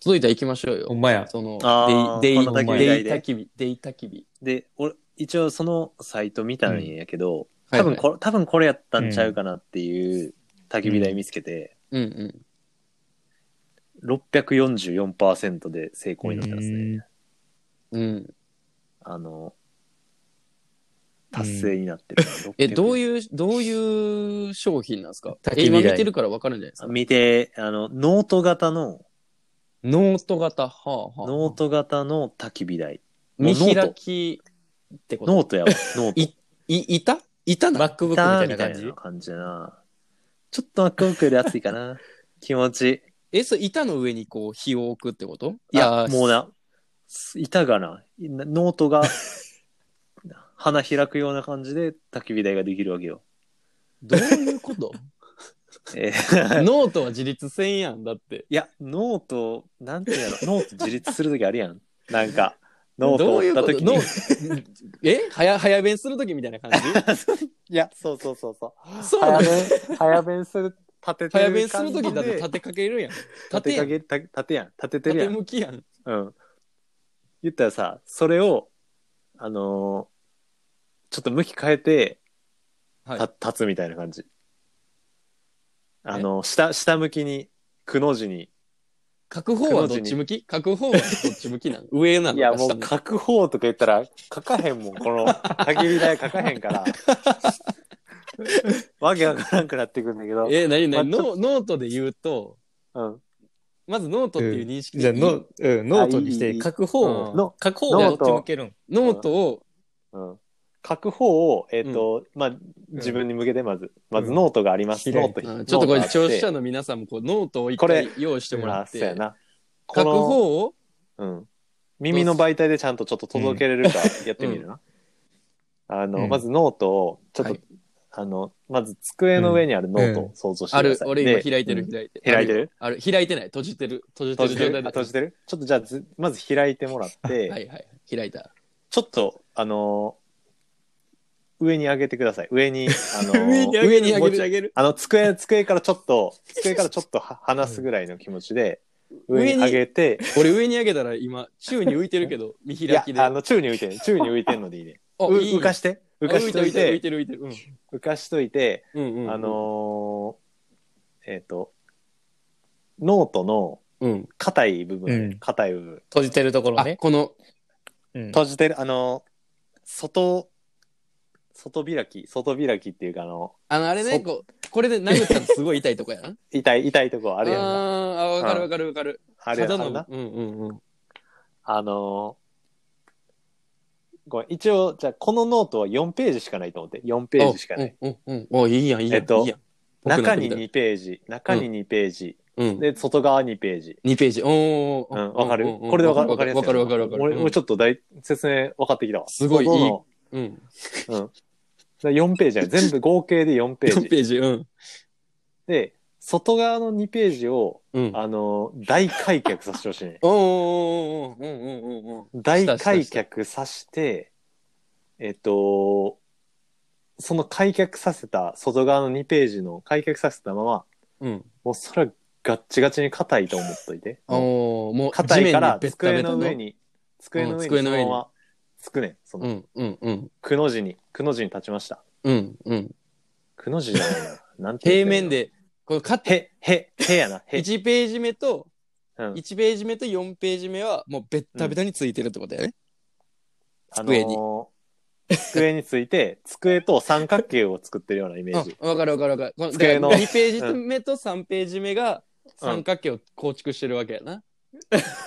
続いて行きましょうよ。ほんまや。そのあーデイ、デイ、この焚き火デ台でイ焚き火、デイ焚き火。で、俺、一応そのサイト見たんやけど、はい多分これ、多分これやったんちゃうかなっていう焚き火台見つけて、うんうん。644%で成功になってますね。うん。あの、達成になってるな、え、どういういう、どういう商品なんですか？焚き火台今見てるからわかるんじゃないですか？見て、あの、ノート型の、ノート型？はあ、はあ。ノート型の焚き火台。見ノート開きってこと？ノートやわ、ノート。いい、いた？いたな。MacBook みたいな感じ？みたいな感じだな。ちょっと MacBook より厚いかな。気持ちいい。え、それ板の上にこう火を置くってこと？いや、あーもうな、板がな、ノートが 花開くような感じで焚き火台ができるわけよ。どういうこと？えーノートは自立せんやん、だって。いや、ノート、なんていうの、ノート自立するときあるやん。なんか、ノートをどういうこと？え？早、早弁するときみたいな感じ？いや、そうそうそうそう。そうなの？早弁、早弁する、立ててる早弁するときだって立立てかけるやん。て立てやん。かけ、た立てやん。立ててるや縦ん。向きやん。うん。言ったらさ、それを、あのーちょっと向き変えて、はいた立つみたいな感じ。あの、下、下向きに、くの字に。書く方はどっち向き？書く方はどっち向きなの上なの？いや、もう書く方とか言ったら、書かへんもん、この、焚き火台書かへんから。わけわからんくなってくるんだけど。え、なになにまあノノートで言うと、うん。まずノートっていう認識じゃあでいい？ノうん、ノートにして書く方を、うん。の書く方をどっち向けるん。ノートを、うん。書く方を、えっ、と、まあ、自分に向けてまず、まずノートがあります。ノート。あちょっとこれ聴取者の皆さんもこうノートを一これ回用意してもらあって、そうやな。書くこの方を、うん。耳の媒体でちゃんとちょっと届けれるかやってみるな。あの、うんまずノートを、ちょっと、はいあの、まず机の上にあるノートを想像してあくださ、い。る俺今で開いてる、うん開いてる。開いてる？ある開いてない。閉じてる。閉じてる？状態で。閉じてる？ちょっとじゃあず、まず開いてもらって、はいはい。開いた。ちょっと、あのー上に上げてください。上に、あのー 上に上げる持ち上げる。あの、机、机からちょっと、机からちょっとは離すぐらいの気持ちで、上に上げて、俺上に上げたら今、宙に浮いてるけど、見いや開き、で。あの、宙に浮いてん宙に浮いてんのでいいね。あういいね浮かして、浮かしとい浮いてる浮いて、てる浮いてる。浮かしといて、うん。うんうん。あ、のーえっ、と、ノートのうん。硬い部う分ん、硬い部分、閉じてるところあ、ね。この、うん閉じてる、あのー外、外開き、外開きっていうか、あの、あの、あれね、そこう、これで殴ったらすごい痛いとこやな。痛い、痛いとこあるやんか。あーあ、わかるわかるわかる。あるやんなの、うんうんうん。あのーごめん、一応、じゃあこのノートは4ページしかないと思って、4ページしかない。うんうんうん。お、いいやん、いいやん。えっといいやん中に僕の2ページ、中に2ページ、うん。で、外側2ページ。2ページ。おーうん、わかる？うんうんうんこれでわかる？わかるわかるわかるわかる。俺、うん俺ちょっと大、説明分かってきたわ。すごいいい外のうん。うん。4ページや全部合計で4ペー4ジ。ページ、うん。で、外側の2ページを、うん。あのー大開脚させてほしいね。おーおーおーおーおーおーおー大開脚さして、えっと、その開脚させた外側の2ページの開脚させたまま、うん。もうそれはガッチガチに硬いと思っといて。おーもう、硬いから机の上に机の上にそのままつくねん。その、うんうんうん。くの字に、くの字に立ちました。うんうん。くの字じゃないな。なんて。平面で、このかへ、へ、へやな。へ。1ページ目と、うん1ページ目と4ページ目はもうベッタベタについてるってことだよね。あの机にー机について、机と三角形を作ってるようなイメージ。うんわかるわかるわかる。この机のだから2ページ目と3ページ目が三角形を構築してるわけやな。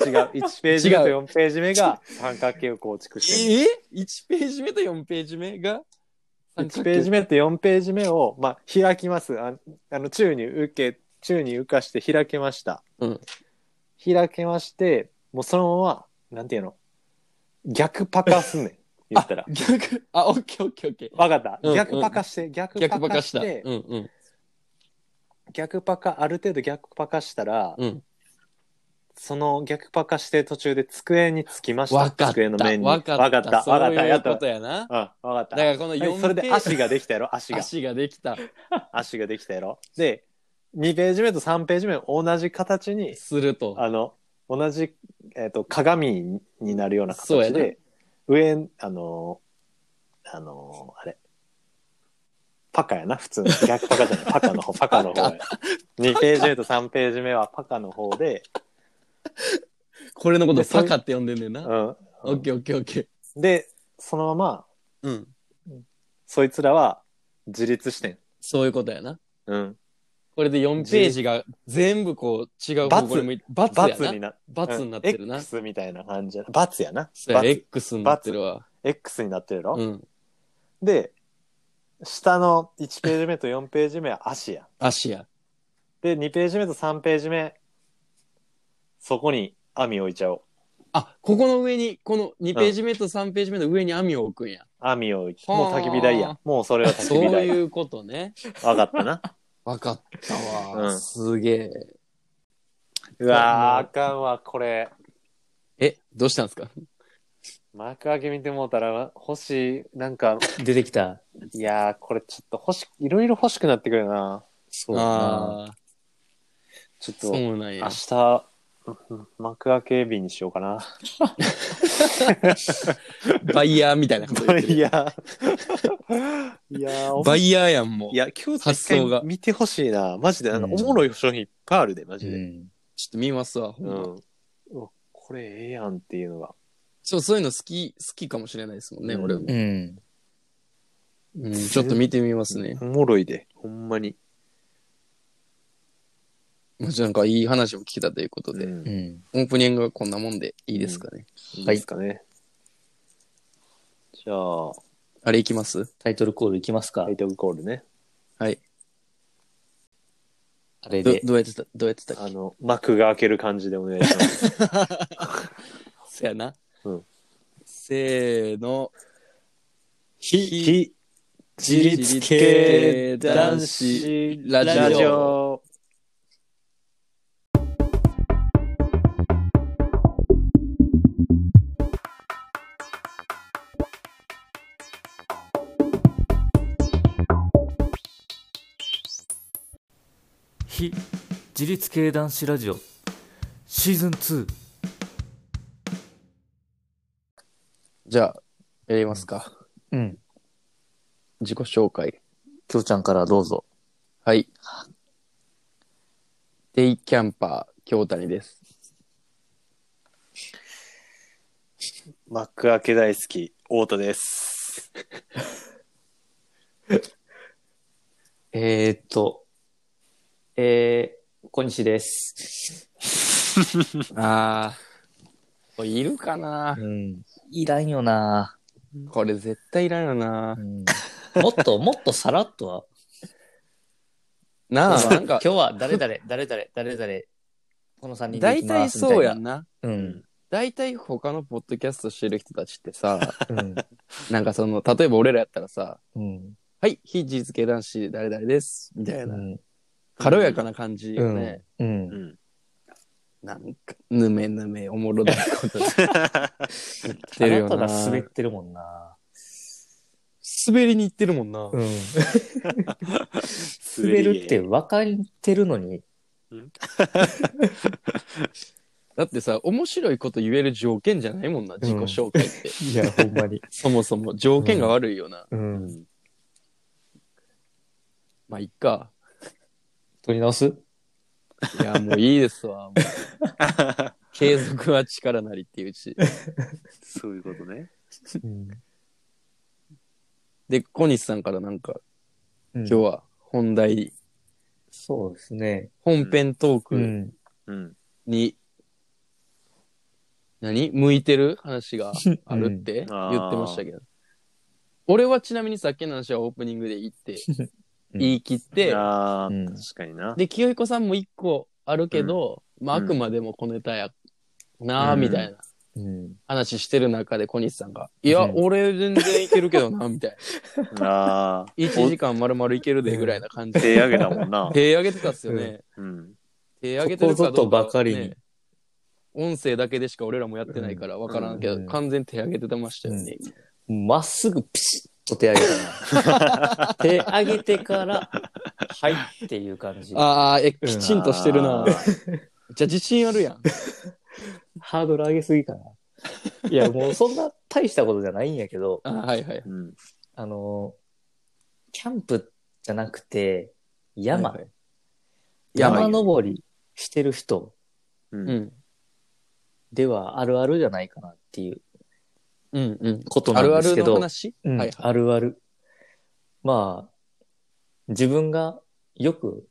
違う。1ページ目と違う4ページ目が三角形を構築してる。え ?1 ページ目と4ページ目が？1ページ目と4ページ目を、まあ、開きます。ああの、宙に受け、宙に浮かして開けました。うん開けまして、もうそのまま、なんていうの？逆パカすんねん。言ったらあ。逆、あ、オッケーオッケーオッケー。わかった。うん逆パカして、逆逆パパカした。カして、うんうん。逆パカ、ある程度逆パカしたら、うん。その逆パカして途中で机につきました。わかった。机の面に。わかった。わかった。わかった。やっことやな。うん、わかった。だからこのはい4それでページ足ができたやろ？足が。足ができた。足ができたやろ？で、2ページ目と3ページ目同じ形に、すると。あの、同じ、えっ、と、鏡になるようなそうやな形で、上、あの、あの、あれ、パカやな、普通の。逆パカじゃない。パカの方、パカの方や。2ページ目と3ページ目はパカの方で、これのことでそういうパカって呼んでんねんな。うん。オッケーオッケーオッケー。で、そのまま、うん。そいつらは自立してん。そういうことやな。うん。これで4ページが全部こう違う方向に向いて、罰やな。罰にな罰になってるな。X みたいな感じやな。罰やな。そうや、罰 X になってるわ。X になってるやろ、うん。で、下の1ページ目と4ページ目は足や。足や。で、2ページ目と3ページ目、そこに網置いちゃおう。あ、ここの上に、この2ページ目と3ページ目の上に網を置くんや。網を置いて、はあもう焚き火台や。もうそれは焚そうき火台。いうことね。わかったな。わかったわ。うんすげえ。うわー、あかんわ、これ。え、どうしたんですか？幕開け見てもうたら、星、なんか、出てきた。いやー、これちょっと欲し、いろいろ欲しくなってくるな。そうだな。ああ、ちょっと、そうなん明や。日、うん幕開け日にしようかな。バイヤーみたいなこと言ってる。いやー、いやー、バイヤーやん、もう。いや、今日発想が見てほしいな。マジで、なんかうんおもろい商品いっぱいあるで、マジで。うん。ちょっと見ますわ、ほんまうん。うわこれええやんっていうのが。そう、そういうの好き、好きかもしれないですもんね、うん俺も。うん。うん、ちょっと見てみますね。おもろいで、ほんまに。もちろんなんかいい話も聞けたということで、うんうん。オープニングはこんなもんでいいですかね。いいですかね。じゃあ、あれいきます？タイトルコールいきますかタイトルコールね。はい。どあれで。どうやってたどうやってたっけ？あの、幕が開ける感じでお願いします。せやな。うんせーの。非非自立系男子ラジオ立系男子ラジオシーズン2じゃあ、やりますか。うん。自己紹介。きょうちゃんからどうぞ。はい。デイキャンパー、京谷です。幕開け大好き、太田です。えー、っと、えー、小西です。あー。これいるかな？うん。いらんよな、これ絶対いらんよなう。ん、もっと、もっとさらっとは。なあ、なんか、今日は誰々、誰々、誰々、この3人で大行きま体すみたいな。そうやんな。うん。大体他のポッドキャストしてる人たちってさ、うん。なんかその、例えば俺らやったらさ、うん。はい、非事実系男子誰々です、みたいな、うん。軽やかな感じよね。うん。うん。なんか、ぬめぬめおもろだこと言ってたるよな。だただ滑ってるもんな。滑りに行ってるもんな。うん。滑るって分かってるのに。だってさ、面白いこと言える条件じゃないもんな、自己紹介って。いや、ほんまに。そもそも条件が悪いよな。うん。まあ、いっか。取り直す？いや、もういいですわ。もう 継続は力なりっていうし。そういうことね。うん。で、小西さんからなんか、今今日は本題、そうですね。本編トークうん。うん。に、何？向いてる話が あるって言ってましたけど。俺はちなみにさっきの話はオープニングで言って、う ん言い切って、ああ、うん確かにな。で、清彦さんも一個あるけど、まあ、あうんくまでも小ネタやなあうんみたいなうん。話してる中で小西さんが、いや、うん俺全然いけるけどな、みたいな。ああ。1時間丸々いけるで、ぐらいな感じで。手上げたもんな。手上げてたっすよね。うん。手上げてるかどうか、ここぞとばかりにね音声だけでしか俺らもやってないから分からんけど、うん完全に手上げてましたよね。まっすぐピシッと手上げたな。手上げてから、はいっていう感じ。ああ、え、きちんとしてるな。あじゃあ自信あるやん。ハードル上げすぎかな。いや、もうそんな大したことじゃないんやけど、あはいはい。うん。あの、キャンプじゃなくて、山、はいはい山山登りしてる人う。うんん。ではあるあるじゃないかなっていううんうん。ことなあるあるんですけど、の話、うんはいはい。あるある。まあ、自分がよく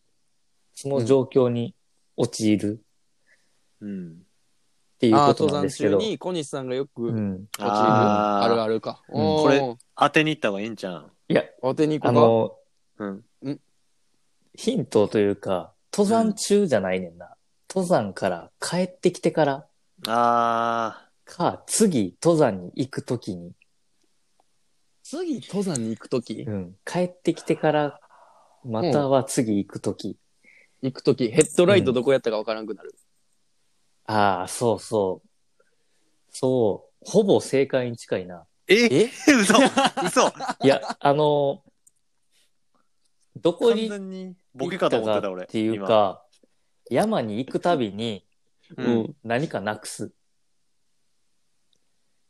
その状況に陥るうん。っていうああ、ことなんですけど。に小西さんがよく落ちる。うん。あーあるあるか。うんこれ当てに行った方がいいんちゃう？んいや、当てに行あこうか。の、うん。ヒントというか、登山中じゃないねんな。登山から帰ってきてからあか、次登山に行くときに、次、登山に行くときうん、帰ってきてから、または次行くとき。行くとき、ヘッドライトどこやったかわからんくなる。ああ、そうそう。そう。ほぼ正解に近いな。ー。え？え？嘘嘘 いや、あの、どこ完に全にボケかと思ってた俺。っていうか、山に行くたびに今。ううんん。何かなくす。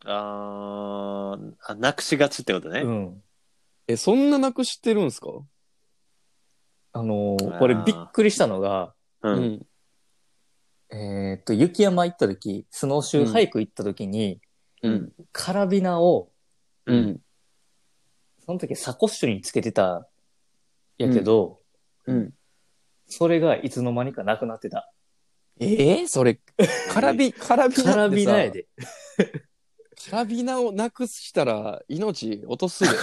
あーあ、なくしがちってことね。うん。え、そんななくしてるんすか？あのーあーこれびっくりしたのが、う。。うんえーっと、雪山行った時、スノーシューハイク行った時に、うん。カラビナを、う。ん。その時サコッシュにつけてた、やけど、うん。それがいつの間にかなくなってた。えー、それ、カラビ、カラビナってさカラビナやで。カラビナをなくしたら命落とすで。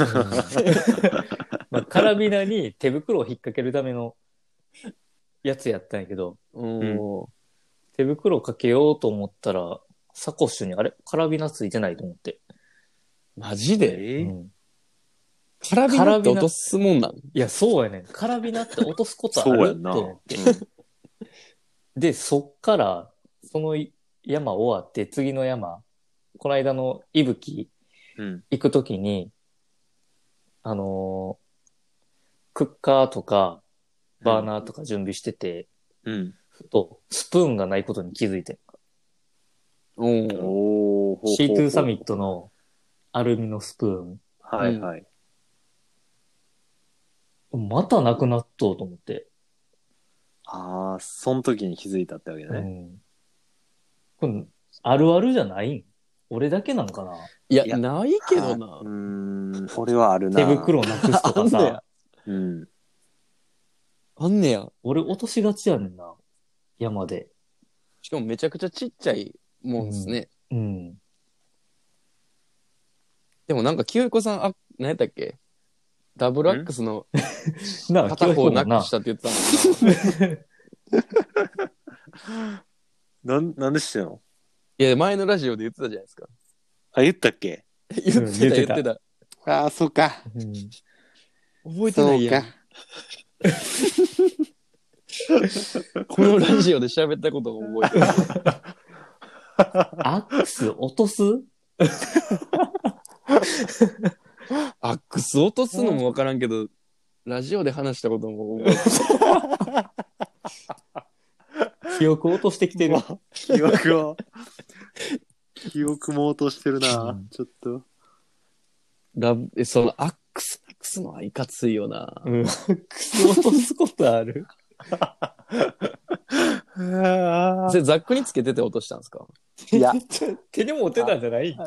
まあ、カラビナに手袋を引っ掛けるためのやつやったんやけど、うん。手袋かけようと思ったら、サコッシュにあれ？カラビナついてないと思って。マジで？えうんカラビナって落とすもんなん？いや、そうやねん。カラビナって落とすことあるそうやんな。と思って。うんで、そっから、その山終わって、次の山、この間の伊吹うん。行くときに、あのークッカーとか、バーナーとか準備してて、うん。ふと、スプーンがないことに気づいて。うん。おー。C2 サミットのアルミのスプーン、はいはい。またなくなっとうと思って。ああ、その時に気づいたってわけうね。ん。これ、あるあるじゃないん俺だけなんかな？いや、いやないけどはなう。ーん、俺はあるな。手袋なくすとかあんねや？さ、うん。あんねや。俺落としがちやねんな。山で。しかもめちゃくちゃちっちゃいもんですね。うん。でもなんか、清彦さん、あ、何やったっけ？ダブルアックスの 片方ななくしたって言ってたもんな。なん、なんで知ってんの？いや、前のラジオで言ってたじゃないですか。あ、言ったっけ？言ってた、言ってた。ああ、そうか。うん覚えてないやん。このラジオで喋ったことを覚えてる。アックス落とす？アックス落とすのもわからんけど、ラジオで話したことも覚えてる。記憶落としてきてる。記憶を。記憶も落としてるな、うんちょっと。ラブえ、そのアックス、アックスのはいかついよな。うん。アックス落とすことある？それザックにつけてて落としたんですか？いや、手で持ってたんじゃない？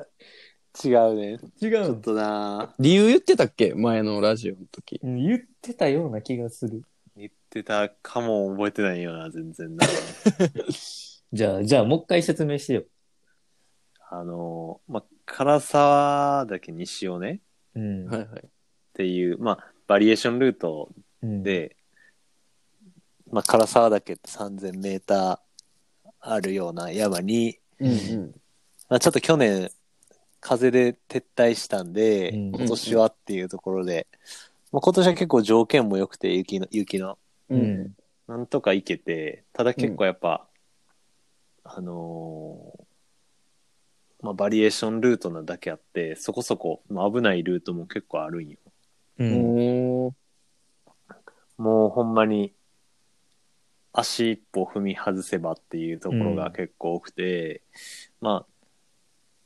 違うね。違ちょっとな理由言ってたっけ？前のラジオの時。うん言ってたような気がする。言ってたかも覚えてないよな、全然な。じゃあ、じゃあもう一回説明してよ。あの、まあ、唐沢岳西尾ねうん。はいはい。っていう、まあ、バリエーションルートうん、で、まあ、唐沢岳って3000メーターあるような山に、うんうん。まあ、ちょっと去年、風で撤退したんで、うん今年はっていうところで、まあ、今年は結構条件も良くて、雪の、雪の、ううんん。なんとか行けて、ただ結構やっぱ、あのーまあ、バリエーションルートなだけあって、そこそこ、まあ、危ないルートも結構あるんよ。うん。もうほんまに、足一歩踏み外せばっていうところが結構多くて、まあ、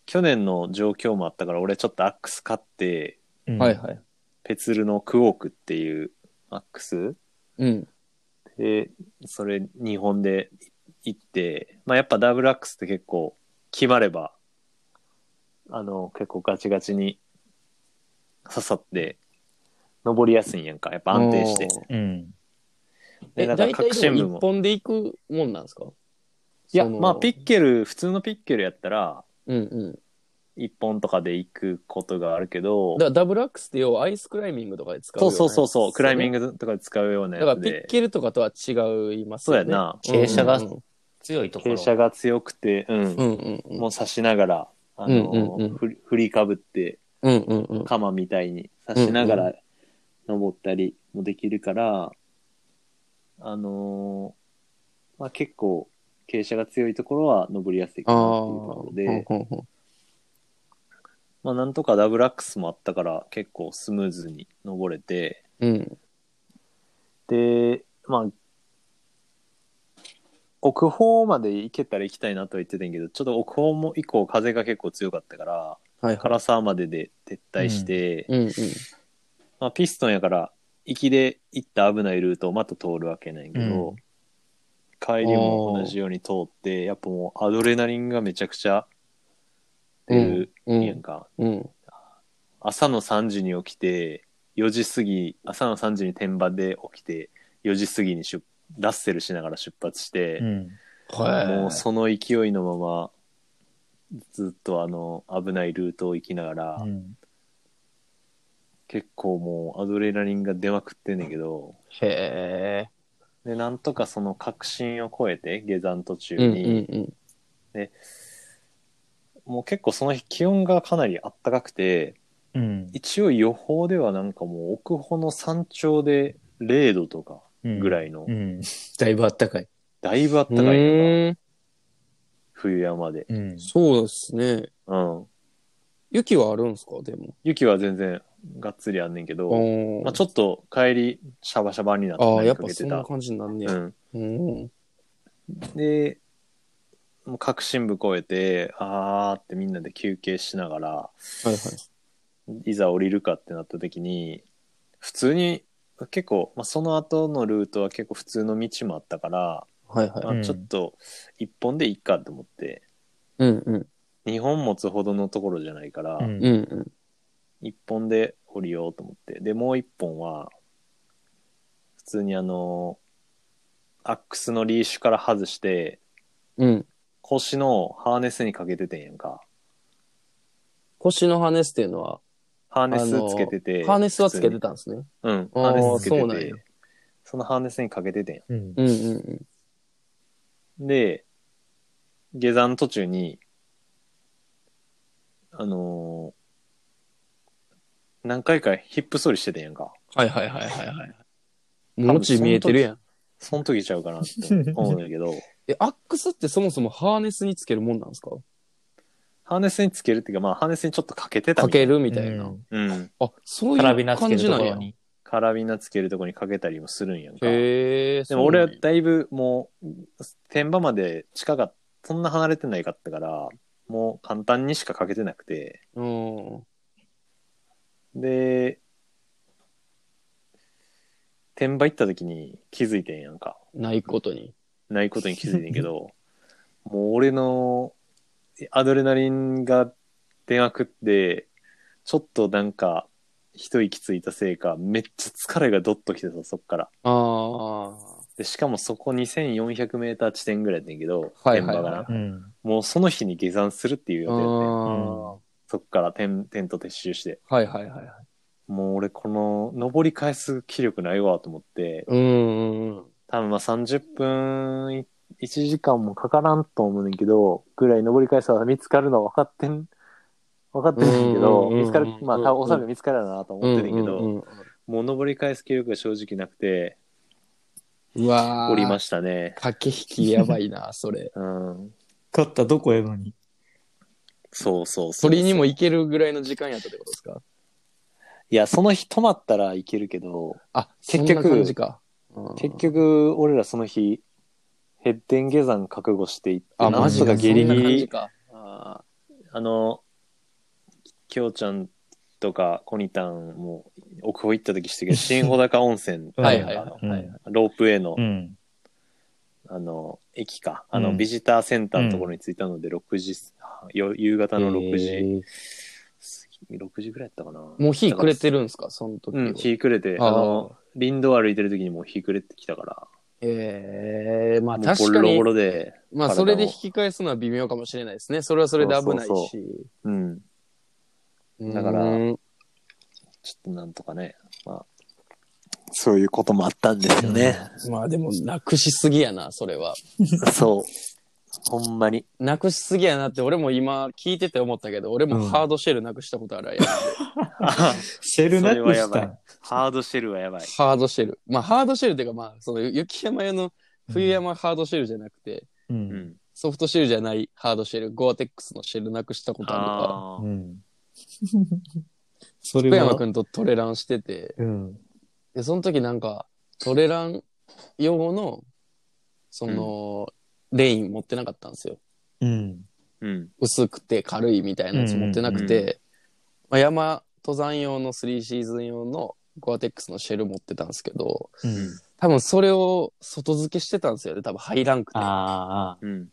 去年の状況もあったから、俺ちょっとアックス買って、うんはいはい。ペツルのクオークっていうアックス？うん。で、それ2本で行って、まあやっぱダブルアックスって結構決まれば、あの、結構ガチガチに刺さって、登りやすいんやんか。やっぱ安定して。うん。え、で、なんか各新聞も。一本で行くもんなんですか？いや、まあ、ピッケル、普通のピッケルやったら、うんうん。一本とかで行くことがあるけどだダブルアックスって要はアイスクライミングとかで使うそうそうそうそう、クライミング。グとかで使うようなだからピッケルとかとは違いますよね。そうやな。傾斜が強いところ。傾斜が強くて、うん。うんうんうん。もう刺しながら、あの、うんうんうんふり振りかぶって、うんうんうん。鎌みたいに刺しながうんら登ったりもできるから、あのーまあ結構、傾斜が強いところは登りやすいかあなあ。っていうところで、まあなんとかダブルアックスもあったから結構スムーズに登れて、うん。で、まあ、奥方まで行けたら行きたいなとは言ってたんやけど、ちょっと奥方も以降風が結構強かったから、はいはい。唐沢までで撤退して、うんうん。まあ、ピストンやから、行きで行った危ないルートをまた通るわけないけど、うん帰りも同じように通って、やっぱもうアドレナリンがめちゃくちゃ出るうんやんか。うん。朝の3時に起きて、4時過ぎ、朝の3時に天場で起きて、4時過ぎに出ラッセルしながら出発して、うん。はい。もうその勢いのまま、ずっとあの危ないルートを行きながら、うん。結構もうアドレナリンが出まくってんねんけど、へえ。で、なんとかその確信を超えて、下山途中うんうんに、うん。もう結構その日気温がかなり暖かくて、うん。一応予報ではなんかもう奥穂の山頂で0度とかぐらいの、うん。だいぶあったかい。だいぶ暖かいのが、うん。冬山で。うん。そうですね。うん。雪はあるんですか？でも。雪は全然がっつりあんねんけど、おまあ、ちょっと帰りシャバシャバになってああ、何やっぱ。そんな感じになんねや。うん。うん。で、もう各新部越えて、あーってみんなで休憩しながら、はいはい。いざ降りるかってなった時に、普通に、結構、まあ、その後のルートは結構普通の道もあったから、はいはい。まあ、ちょっと一本でいいかと思って、うんうん。二本持つほどのところじゃないから、うんうんうん。一本で降りようと思って。で、もう一本は、普通にあの、アックスのリーシュから外して、うん。腰のハーネスにかけててんやんか。腰のハーネスっていうのは、ハーネスつけてて。ハーネスはつけてたんですね。に。うん。ハーネスつけてて。そのハーネスにかけててんやうん。うんうんうん。で、下山途中に、あのー何回かヒップソリしててんやんか。はいはいはいはいはい。文字見えてるやん。その時ちゃうかなって思うんだけど、え、アックスってそもそもハーネスにつけるもんなんですか？ハーネスにつけるっていうか、まあ、ハーネスにちょっとかけてたかけみたいな。るみたいな。うん。あ、そうカラいうビナつける感じなんや。ところに。カラビナつけるとこにかけたりもするんやんか。へえ。でも俺はそうだいぶもう、天場まで近かった、そんな離れてないかったから、もう簡単にしかかけてなくて、なんやうん。で、天場行った時に気づいてんやんか。ないことに。ないことに気づいてんけど、もう俺のアドレナリンが出まくって、ちょっとなんか、一息ついたせいか、めっちゃ疲れがどっときてさ、そっから。あで、しかもそこ2400メーター地点ぐらいやってんけど、はいはいはい天場がなうん。もうその日に下山するっていうあ。あ予定やってんあ。そっからテンテント撤収して。はいはいはいはい。もう俺この登り返す気力ないわと思って、うんうんうん。多分まあ30分、い1時間もかからんと思うねんけど、ぐらい登り返すは見つかるの分かってん、分かってんねんけど、見つかる、まあ多分おそらく見つかるなと思ってんねんけど、もう登り返す気力が正直なくて、うわー降りましたね。駆け引きやばいな、それ。うん。勝ったどこやのに。そうそうそう。鳥にも行けるぐらいの時間やったってことですか？いや、その日泊まったらいけるけど、あ、結局そんな感じか。うん結、局、俺らその日、ヘッデン下山覚悟していって、あ、マジか、とかギリギそんな感じリ、か。ああの、きょうちゃんとかコニタンも奥方行った時してけど、新穂高温泉 はいはいはい。ロープウェイの、うん。あの、駅か。あの、うんビジターセンターのところに着いたので、6時、よ夕方の6時えー過ぎ6時ぐらいやったかな。もう日暮れてるんすか？その時は。うん、日暮れて、あーあの、林道歩いてる時にもう日暮れてきたから、ええまあもう確かにボロボ、ロで、まあそれで引き返すのは微妙かもしれないですね。それはそれで危ないし。そうそううん。うんだからちょっとなんとかね、まあ、そういうこともあったんですよね。まあでも、なくしすぎやな、それは。そう。ほんまに。なくしすぎやなって、俺も今聞いてて思ったけど、俺もハードシェルなくしたことあるやん。シェルなそれはくした。ハードシェルはやばい。ハードシェル。まあ、ハードシェルっていうか、まあ、その、雪山用の冬山ハードシェルじゃなくて、う。うんん。ソフトシェルじゃないハードシェル、ゴアテックスのシェルなくしたことあるかあーうん。そら、れは、福山くんとトレランしてて、うん。で、その時なんか、トレラン用の、その、レイン持ってなかったんですよ。うん。うん。薄くて軽いみたいなやつ持ってなくて、うんうんまあ、山登山用の3シーズン用のゴアテックスのシェル持ってたんですけど、うん。多分それを外付けしてたんですよね。多分入らんくて。ああ。うん。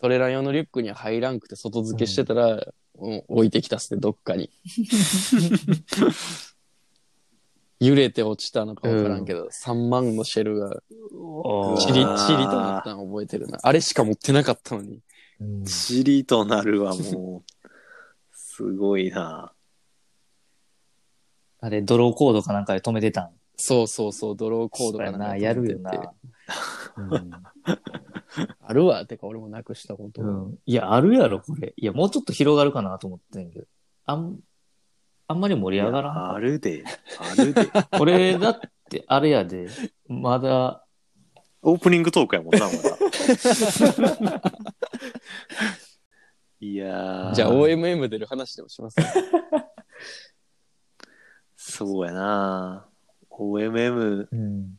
トレラン用のリュックには入らんくて外付けしてたら、うん置いてきたっすね、どっかに。揺れて落ちたのかわからんけど、3万のシェルがおチリチリとなったの覚えてるな。あれしか持ってなかったのに。うんチリとなるわ、もう。すごいな。あれ、ドローコードかなんかで止めてたん？そうそうそう、ドローコードかなんかそうやな、やるよな。うんあるわ。てか俺もなくしたこと。うん。いや、あるやろ、これ。いや、もうちょっと広がるかなと思ってんけど。あん、あんまり盛り上がらん。あるで。あるで。これ、だって、あれやで、まだ、オープニングトークやもんな、まだ。いやー。じゃあ OMM 出る話でもします、そうやな。OMM、うん。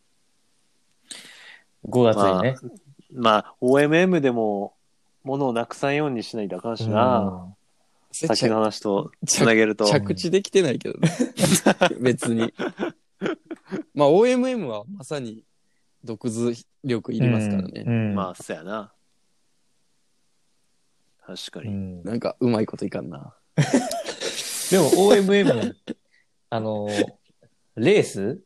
5月にね。まあ、OMM でも、ものをなくさんようにしないとあかんしな。さっきの話とつなげると。着地できてないけどね。別に。まあ OMM はまさに独自力いりますからね。うん。まあ、そうやな。確かに。うんなんかうまいこといかんな。でも OMM、あの、レース？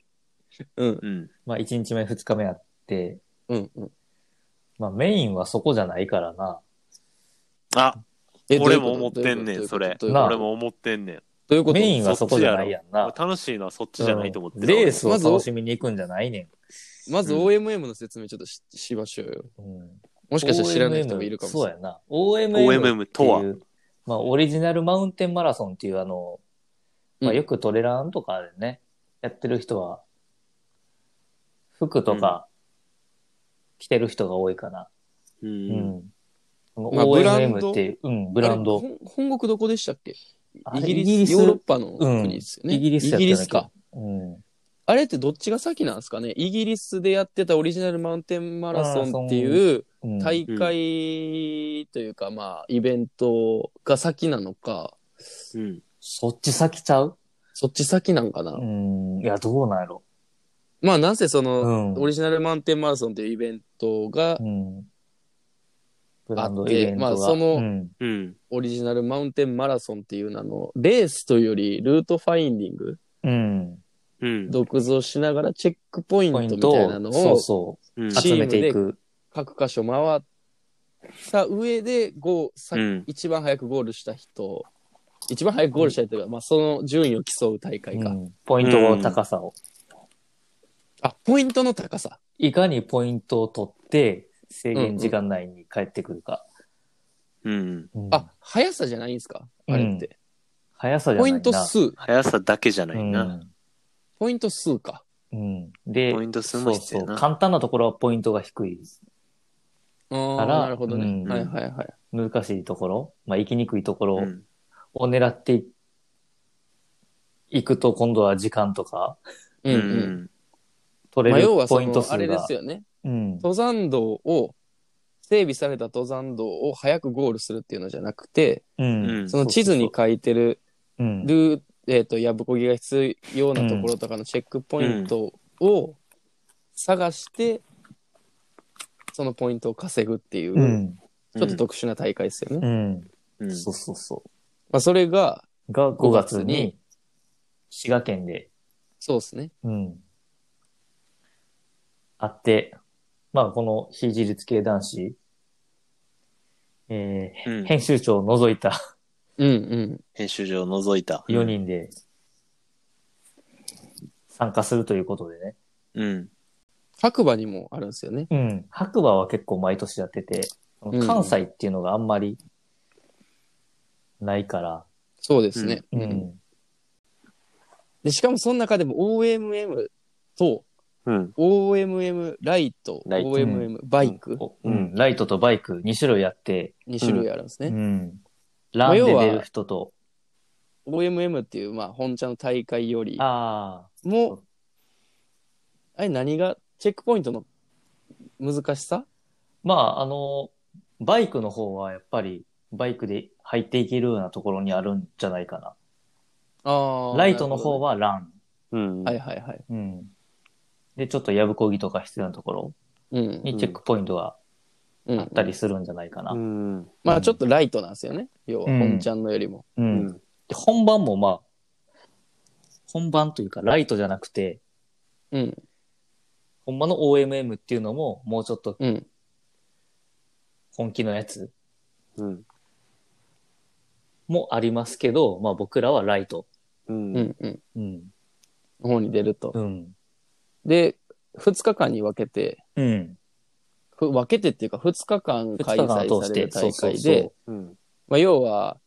うん。うん。まあ1日目2日目あって、うんうん。まあメインはそこじゃないからな。あ、え俺も思ってんねん、それ。俺も思ってんねん。どういうこと？メインはそこじゃないやんな。楽しいのはそっちじゃないと思ってる。レースを楽しみに行くんじゃないねまずうん OMM の説明ちょっとししましょうよ。ん。うんもしかしたら知らない人もいるかもしれない。そうやな。OMM とは？まあ、オリジナルマウンテンマラソンっていうあの、まあ、うんよくトレランとかでね、やってる人は、服とか着てる人が多いかな。う。うんん。まあブランド？っていう、うん、ブランド本本国どこでしたっけ？イギリスイギリスヨーロッパのうん国ですよね。イギリスやったイギリスか。。うん。あれってどっちが先なんですかね？イギリスでやってたオリジナルマウンテンマラソンっていううん大会というか、まあ、イベントが先なのか、うん。そっち先ちゃう？そっち先なんかな、うん。いや、どうなんやろ。まあ、なぜその、うんオリジナルマウンテンマラソンっていうイベントがうん。ブランドあってイベントが。まあそのうん。うん。オリジナルマウンテンマラソンっていう名の、レースというよりルートファインディング、うん。うん。独自をしながらチェックポイントみたいなのそうをそう。うん。チ集めていく。各箇所回った上で、ゴーさうん一番早くゴールした人、一番早くゴールした人が、まあその順位を競う大会か。うんポイントの高さを。あ、ポイントの高さ。いかにポイントを取って、制限時間内に帰ってくるか。うん。うんあ、速さじゃないんですか？あれって。速さじゃないな。ポイント数。速さだけじゃなういな。ん。ポイント数か。うん。で、ポイント数も必要そうそう簡単なところはポイントが低い。ああ、からなるほどね。うんはいはいはい。難しいところ、まあ、行きにくいところうん。を狙っていいくと、今度は時間とかうんううん。ん。まあ、取れる要はそポイント数が。のあれですよね。うん。登山道を、整備された登山道を早くゴールするっていうのじゃなくて、う。うんん。その地図に書いてるうん。ルー、えっ、と、やぶこぎが必要なところとかのチェックポイントを探して、そのポイントを稼ぐっていう、うん。ちょっと特殊な大会ですよね。うん。うん。そうそうそまあ、それが、が5月5月にに、滋賀県で、そうですね。うん。あって、まあ、この非自立系男子、えーうん編集長を除いたうんうん。編集所を除いた。4人で参加するということでね。うん。白馬にもあるんですよね。うん。白馬は結構毎年やってて、うん関西っていうのがあんまりないから、そうですね。う。うんで、しかもその中でも OMM とうん。OMM ライト、ライト OMM バイク、ううんん。ライトとバイク2種類あって、2種類あるんですね。うん。ランで出る人と、OMM っていう、まあ、本茶の大会よりああ、も、あれ何がチェックポイントの難しさ？まあ、あの、バイクの方はやっぱりバイクで入っていけるようなところにあるんじゃないかな。あライトの方は。はラン。うん。はいはいはい。うん。で、ちょっとやぶこぎとか必要なところうん。にチェックポイントがうんあったりするんじゃないかな。まあちょっとライトなんですよね。要はうん本ちゃんのよりも。うん。で本番もまあ、本番というかライトじゃなくて、うん。ほんまの OMM っていうのももうちょっとうん。本気のやつうん。もありますけど、まあ僕らはライト。うん。うん。うん。うん。の方に出ると。うん。で、2日間に分けて、うん。ふ分けてっていうか2日間開催通してされる大会で、うん。まあ要は、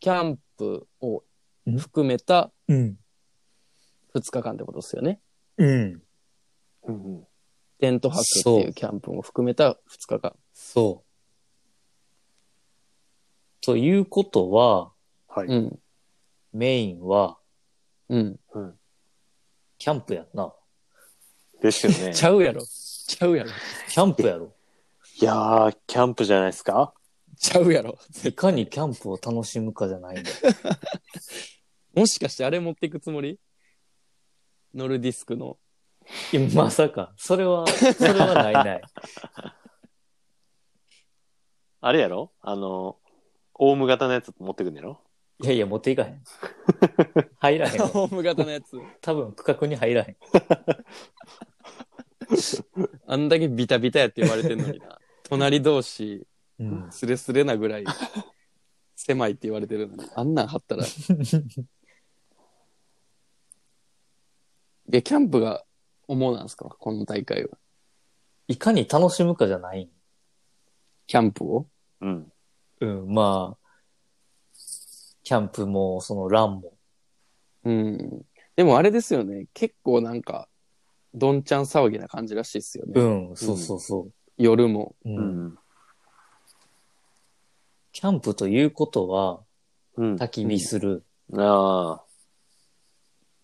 キャンプを含めたうん。2日間ってことですよね。うん。うん。テント泊っていうキャンプも含めた2日間。そう。ということは、はい。うん。メインは、うん。キャンプやんな。ですよね。ちゃうやろ。ちゃうやろ。キャンプやろ。いやー、キャンプじゃないですか？ちゃうやろ。いかにキャンプを楽しむかじゃないんだよ。もしかしてあれ持っていくつもり？ノルディスクの。いやまさか。それは、それはないない。あれやろ？あの、オウム型のやつ持ってくんやろ？いやいや、持っていかへん。入らへんわ。ホーム型のやつ。多分、区画に入らへん。あんだけビタビタやって言われてんのにな。隣同士、うん。スレスレなぐらい、狭いって言われてるのに。あんなん貼ったら。で、キャンプが主なんですか？この大会は。いかに楽しむかじゃない。キャンプを？うん。うん、まあ、キャンプも、そのランも。うん。でもあれですよね。結構なんか、どんちゃん騒ぎな感じらしいですよね。うん、そうそうそ夜も。う。う。うんん。キャンプということは、うん。焚き火する。あ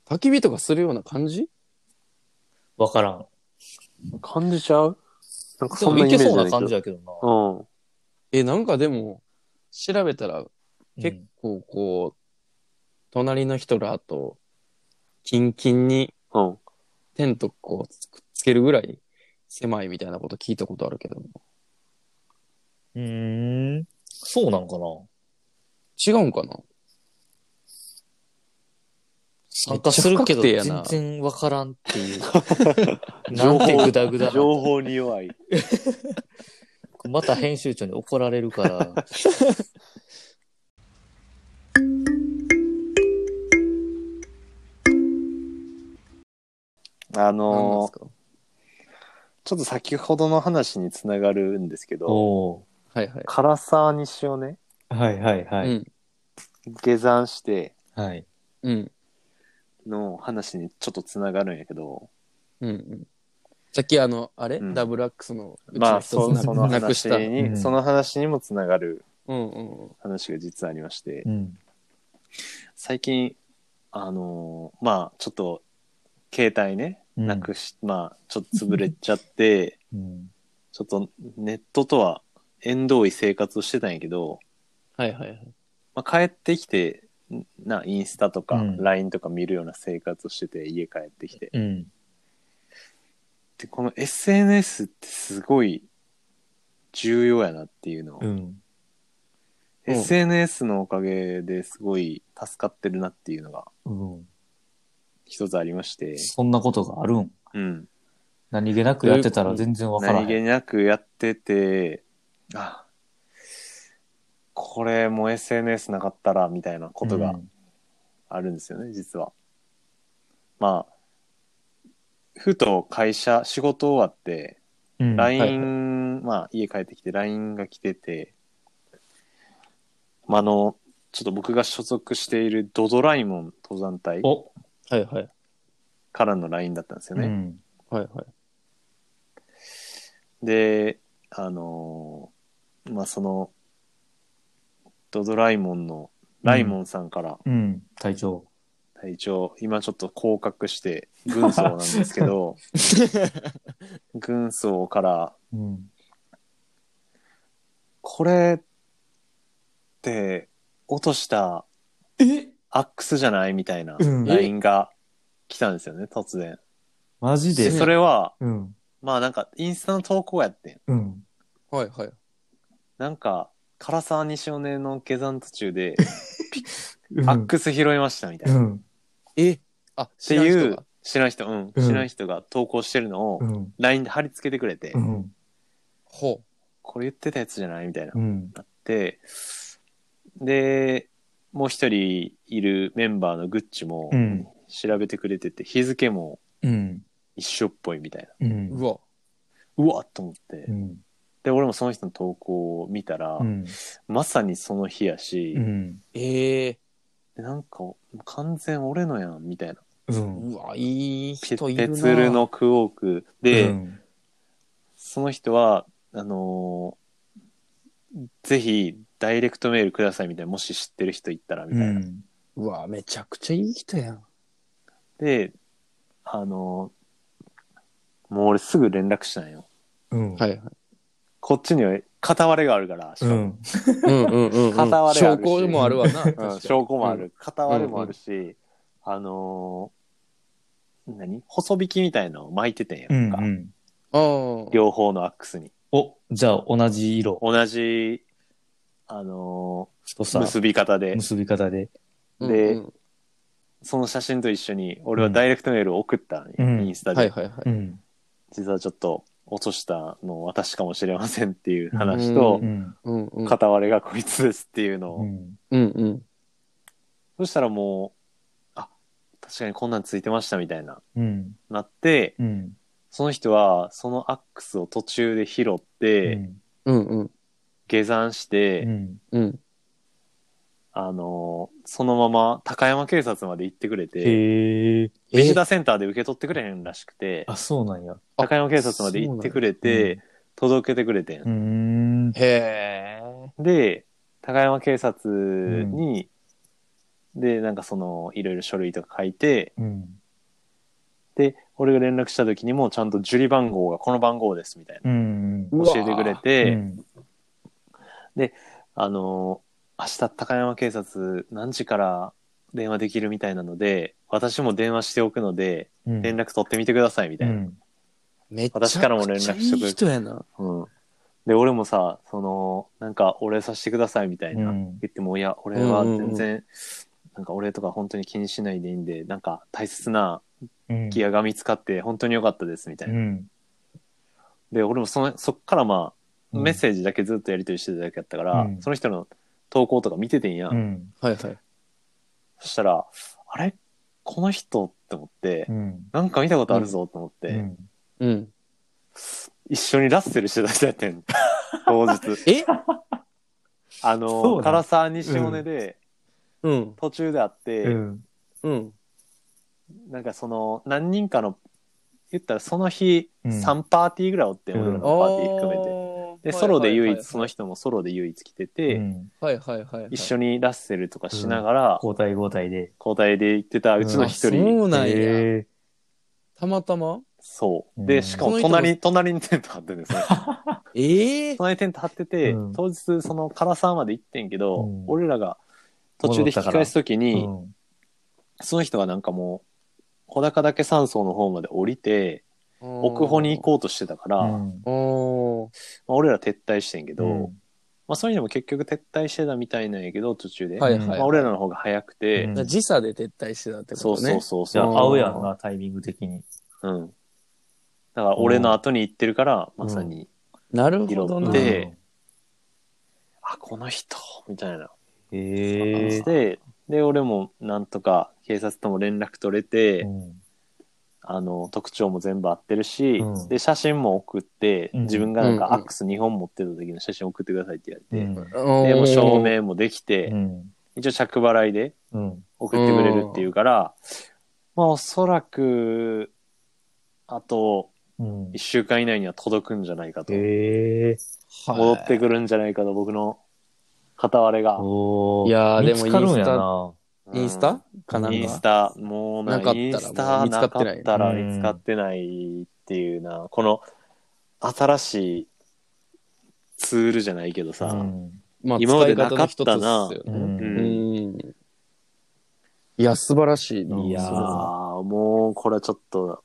焚き火とかするような感じ？わからん。あ、感じちゃう？なんかそんなイメージいけそうな感じややけどな。うん。え、なんかでも、調べたら結構こう、隣の人らと、キンキンにうん。テントこうつくっつけるぐらい狭いみたいなこと聞いたことあるけども。うーん。そうなんかな違うんかな？参加するけどめっちゃ不確定やな全然わからんっていう。情 なんて報グダグダな。情報に弱い。また編集長に怒られるから。あのですか？ちょっと先ほどの話につながるんですけど、おはいはい。唐沢西をね、はいはいはう。ん。下山してはい。うん。の話にちょっとつながるんやけど、うん。うん。さっきあの、あれ、うんダブルアックスのうちまあ、そその。話に、うんその話にもつながるうんうん話が実はありまして、うん。最近、あのーまあ、ちょっと、携帯ね、うんなくし、まあ、ちょっと潰れちゃって、うん。ちょっとネットとは縁遠い生活をしてたんやけど、はいはいはい。まあ、帰ってきて、な、インスタとかうん LINE とか見るような生活をしてて、家帰ってきて。うん。で、この SNS ってすごい重要やなっていうのを、うん。うん SNS のおかげですごい助かってるなっていうのがうん。一つありまして、そんなことがあるん？うん。何気なくやってたら全然わから何気。なくやってて、あ、これも SNS なかったらみたいなことがあるんですよね、実は。まあ、ふと会社、仕事終わって、うん、うん。LINE、まあ家帰ってきて LINE が来てて、まあ、あの、ちょっと僕が所属しているドドライモン登山隊お、はいはい。からの LINE だったんですよね。うん。はいはい。で、あのーまあその、ドドライモンのライモンさんからうん。隊長。隊長、今ちょっと降格して軍曹なんですけど、軍曹から、うん。これって落としたえ？アックスじゃないみたいなうん LINE が来たんですよね、突然。で、マジで？それは、うん。まあなんかインスタの投稿やってん。うん。はいはい。なんか、唐沢西尾根の下山途中で、うんアックス拾いましたみたいな。ん。え？あ、ていう知らん人が、知らん人、うん、うん知らん人が投稿してるのをう、ん。LINE で貼り付けてくれて、うん。ほこれ言ってたやつじゃないみたいな。うん。なって、で、もう一人いるメンバーのグッチもうん。調べてくれてて、日付もうん。一緒っぽいみたいな。うんう。わ。うわっと思って。うん。で、俺もその人の投稿を見たら、うん。まさにその日やし、うん。ええでなんか完全俺のやん、みたいな。うん。うわ、いいペ人いるな。ペツルのクオークで、うんその人は、あのーぜひダイレクトメールくださいみたいな、もし知ってる人いったらみたいな。うん。うわ、めちゃくちゃいい人やん。で、あのーもう俺すぐ連絡したんよ。うん。はいはい。こっちには片割れがあるから、しかもうん。うんうんうん、うん。片割れあ証るし拠もあるわな。確かうんに証拠もある。。片割れもあるし、あのー何？細引きみたいなのを巻いててんやうんんか。うん。ああ。両方のアックスに。お、じゃあ同じ色。同じ、あの。ー結び方で。結び方で。でうんうんその写真と一緒に、俺はダイレクトメールを送ったうんインスタで。はいはいはい。うん。実はちょっと落としたの私かもしれませんっていう話と。片割れがこいつですっていうのを、うん。うんうん。そしたらもう、あ、確かにこんなんついてましたみたいな、うん。なって、うん。その人はそのアックスを途中で拾って、うんうん。下山して、うん。うん。あのーそのまま高山警察まで行ってくれて、へえ。ビジターセンターで受け取ってくれへんらしくて、あ、そうなんや。高山警察まで行ってくれて、届けてくれてんうーん。へえ。で、高山警察に、で、なんかその、いろいろ書類とか書いて、うん。で、俺が連絡した時にもちゃんと受理番号がこの番号ですみたいな。うん。うわ教えてくれて、うんあのー明日高山警察何時から電話できるみたいなので、私も電話しておくので、うん。連絡取ってみてくださいみたいな。うん。めっちゃ私からも連絡しとくいい人やな。うん。で、俺もさ、その、なんか、お礼させてくださいみたいな、うん言っても、いや、俺は全然、なんか、俺とか本当に気にしないでいいんで、なんか、大切なうん。ギアが見つかって、本当に良かったです、みたいうな。ん。で、俺もその、そっからまあ、うんメッセージだけずっとやり取りしてただけやったから、うんその人の投稿とか見ててんや。うん。はいはい。そしたら、あれ？この人って思って、うん。なんか見たことあるぞと思って、うん。うん。一緒にラッセルしてた人やってん。当日。え？あそうの、なん？唐沢西尾根で、うん。途中で会って、うん。うん。なんかその、何人かの、言ったらその日、うん3パーティーぐらいおって、うん俺らのパーティー含めて。てで、ソロで唯一、その人もソロで唯一来てて、うん。はいはいはいはい。一緒にラッセルとかしながら、交代交代で。交代で行ってたうちの一あ人、そうなんや。へたまたま？そう。うん。で、しかもその人も隣、隣にテント張ってるんですよ。ええ隣にテント張ってて、うん。当日その唐沢まで行ってんけど、うん。俺らが途中で引き返すときーに、うん。その人がなんかもう、小高岳山荘の方まで降りて、奥穂に行こうとしてたから、まあ俺ら撤退してんけど、うんまあ、そういうのも結局撤退してたみたいなんやけど、途中で。はいはい、まあ、俺らの方が早くて、うん時差で撤退してたってそうことね。そうそうそう。じゃあ合うやんな、タイミング的に。うん。だから俺の後に行ってるから、まさに、なるほど拾っね。てあ、この人みたいなへ感えじ。で、で、俺もなんとか警察とも連絡取れて、うんあの、特徴も全部合ってるし、うん。で、写真も送って、うん。自分がなんかうんアックス2本持ってた時の写真送ってくださいって言われて、うん。で、もう証明もできて、うん。一応着払いでうん。送ってくれるっていうから、まあおそらく、あとうん。1週間以内には届くんじゃないかと。へえ。戻ってくるんじゃないかと、僕の片割れが。おー。いやーでも見つか。インスタ？かなんか？インスタ、もうななかったらインスタってないったら見つかってないっていうな、この新しいツールじゃないけどさ、うんまあ、今まで使い方の一つなかったなっすよね。うんうん。いや、素晴らしいな。いやー、もうこれちょっと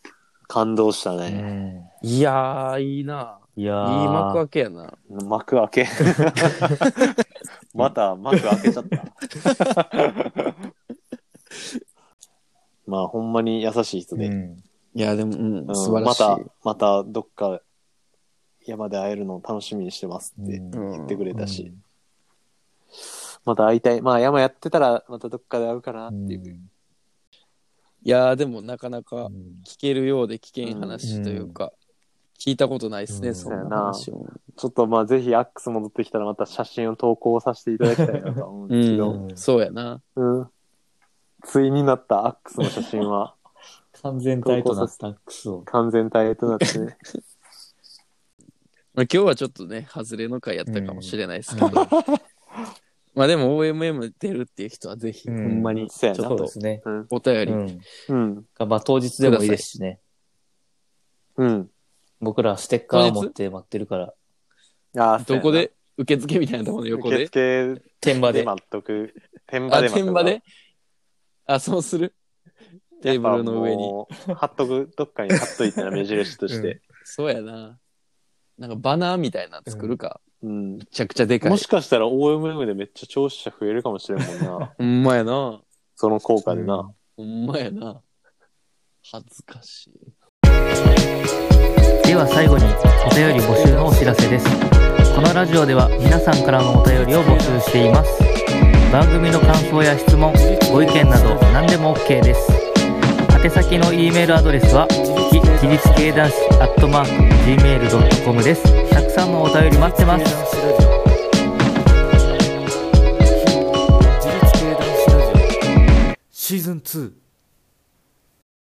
感動したうね。んいやー、いいな。いやいいー幕開けやな。幕開け。また幕開けちゃった。まあほんまに優しい人で。うんいや、でも、うん、うん素晴らしい。また、またどっか山で会えるのを楽しみにしてますってうん言ってくれたし、また会いたい。まあ山やってたらまたどっかで会うかなっていう。いやー、でもなかなかうん聞けるようで聞けん話というか、聞いたことないですね、うんそんな話を。ちょっとまあぜひアックス戻ってきたらまた写真を投稿させていただきたいなと思うんですけど、うん、そうやな。うん。ついになったアックスの写真は 完全体となったアックスを。完全体となってね。まあ、今日はちょっとね、外れの回やったかもしれないですけど。まあでも OMM 出るっていう人はぜひ、うんほんまにちそうやなょっとそうですね。うん。お便り、うん。うん。まあ当日でもいいですしね。うん。僕らステッカー持って待ってるから、あーどこで？受付みたいなところの横受で。付で天場で。待っとく。天場あ、で待っとく天場で？あ、そうする？テーブルの上に。やっぱもう貼っとく、どっかに貼っといてな、目印として。そうやな。なんかバナーみたいなの作るか？うん。めちゃくちゃでかい。もしかしたら OMM でめっちゃ聴取者増えるかもしれんもんな。ほんまやな。その効果でな。ほんまやな。恥ずかしい。では最後にお便り募集のお知らせです。このラジオでは皆さんからのお便りを募集しています。番組の感想や質問ご意見など何でも OK です。宛先の E メールアドレスは非自立系男子アットマーク Gmail.com です。たくさんのお便り待ってます。シーズン2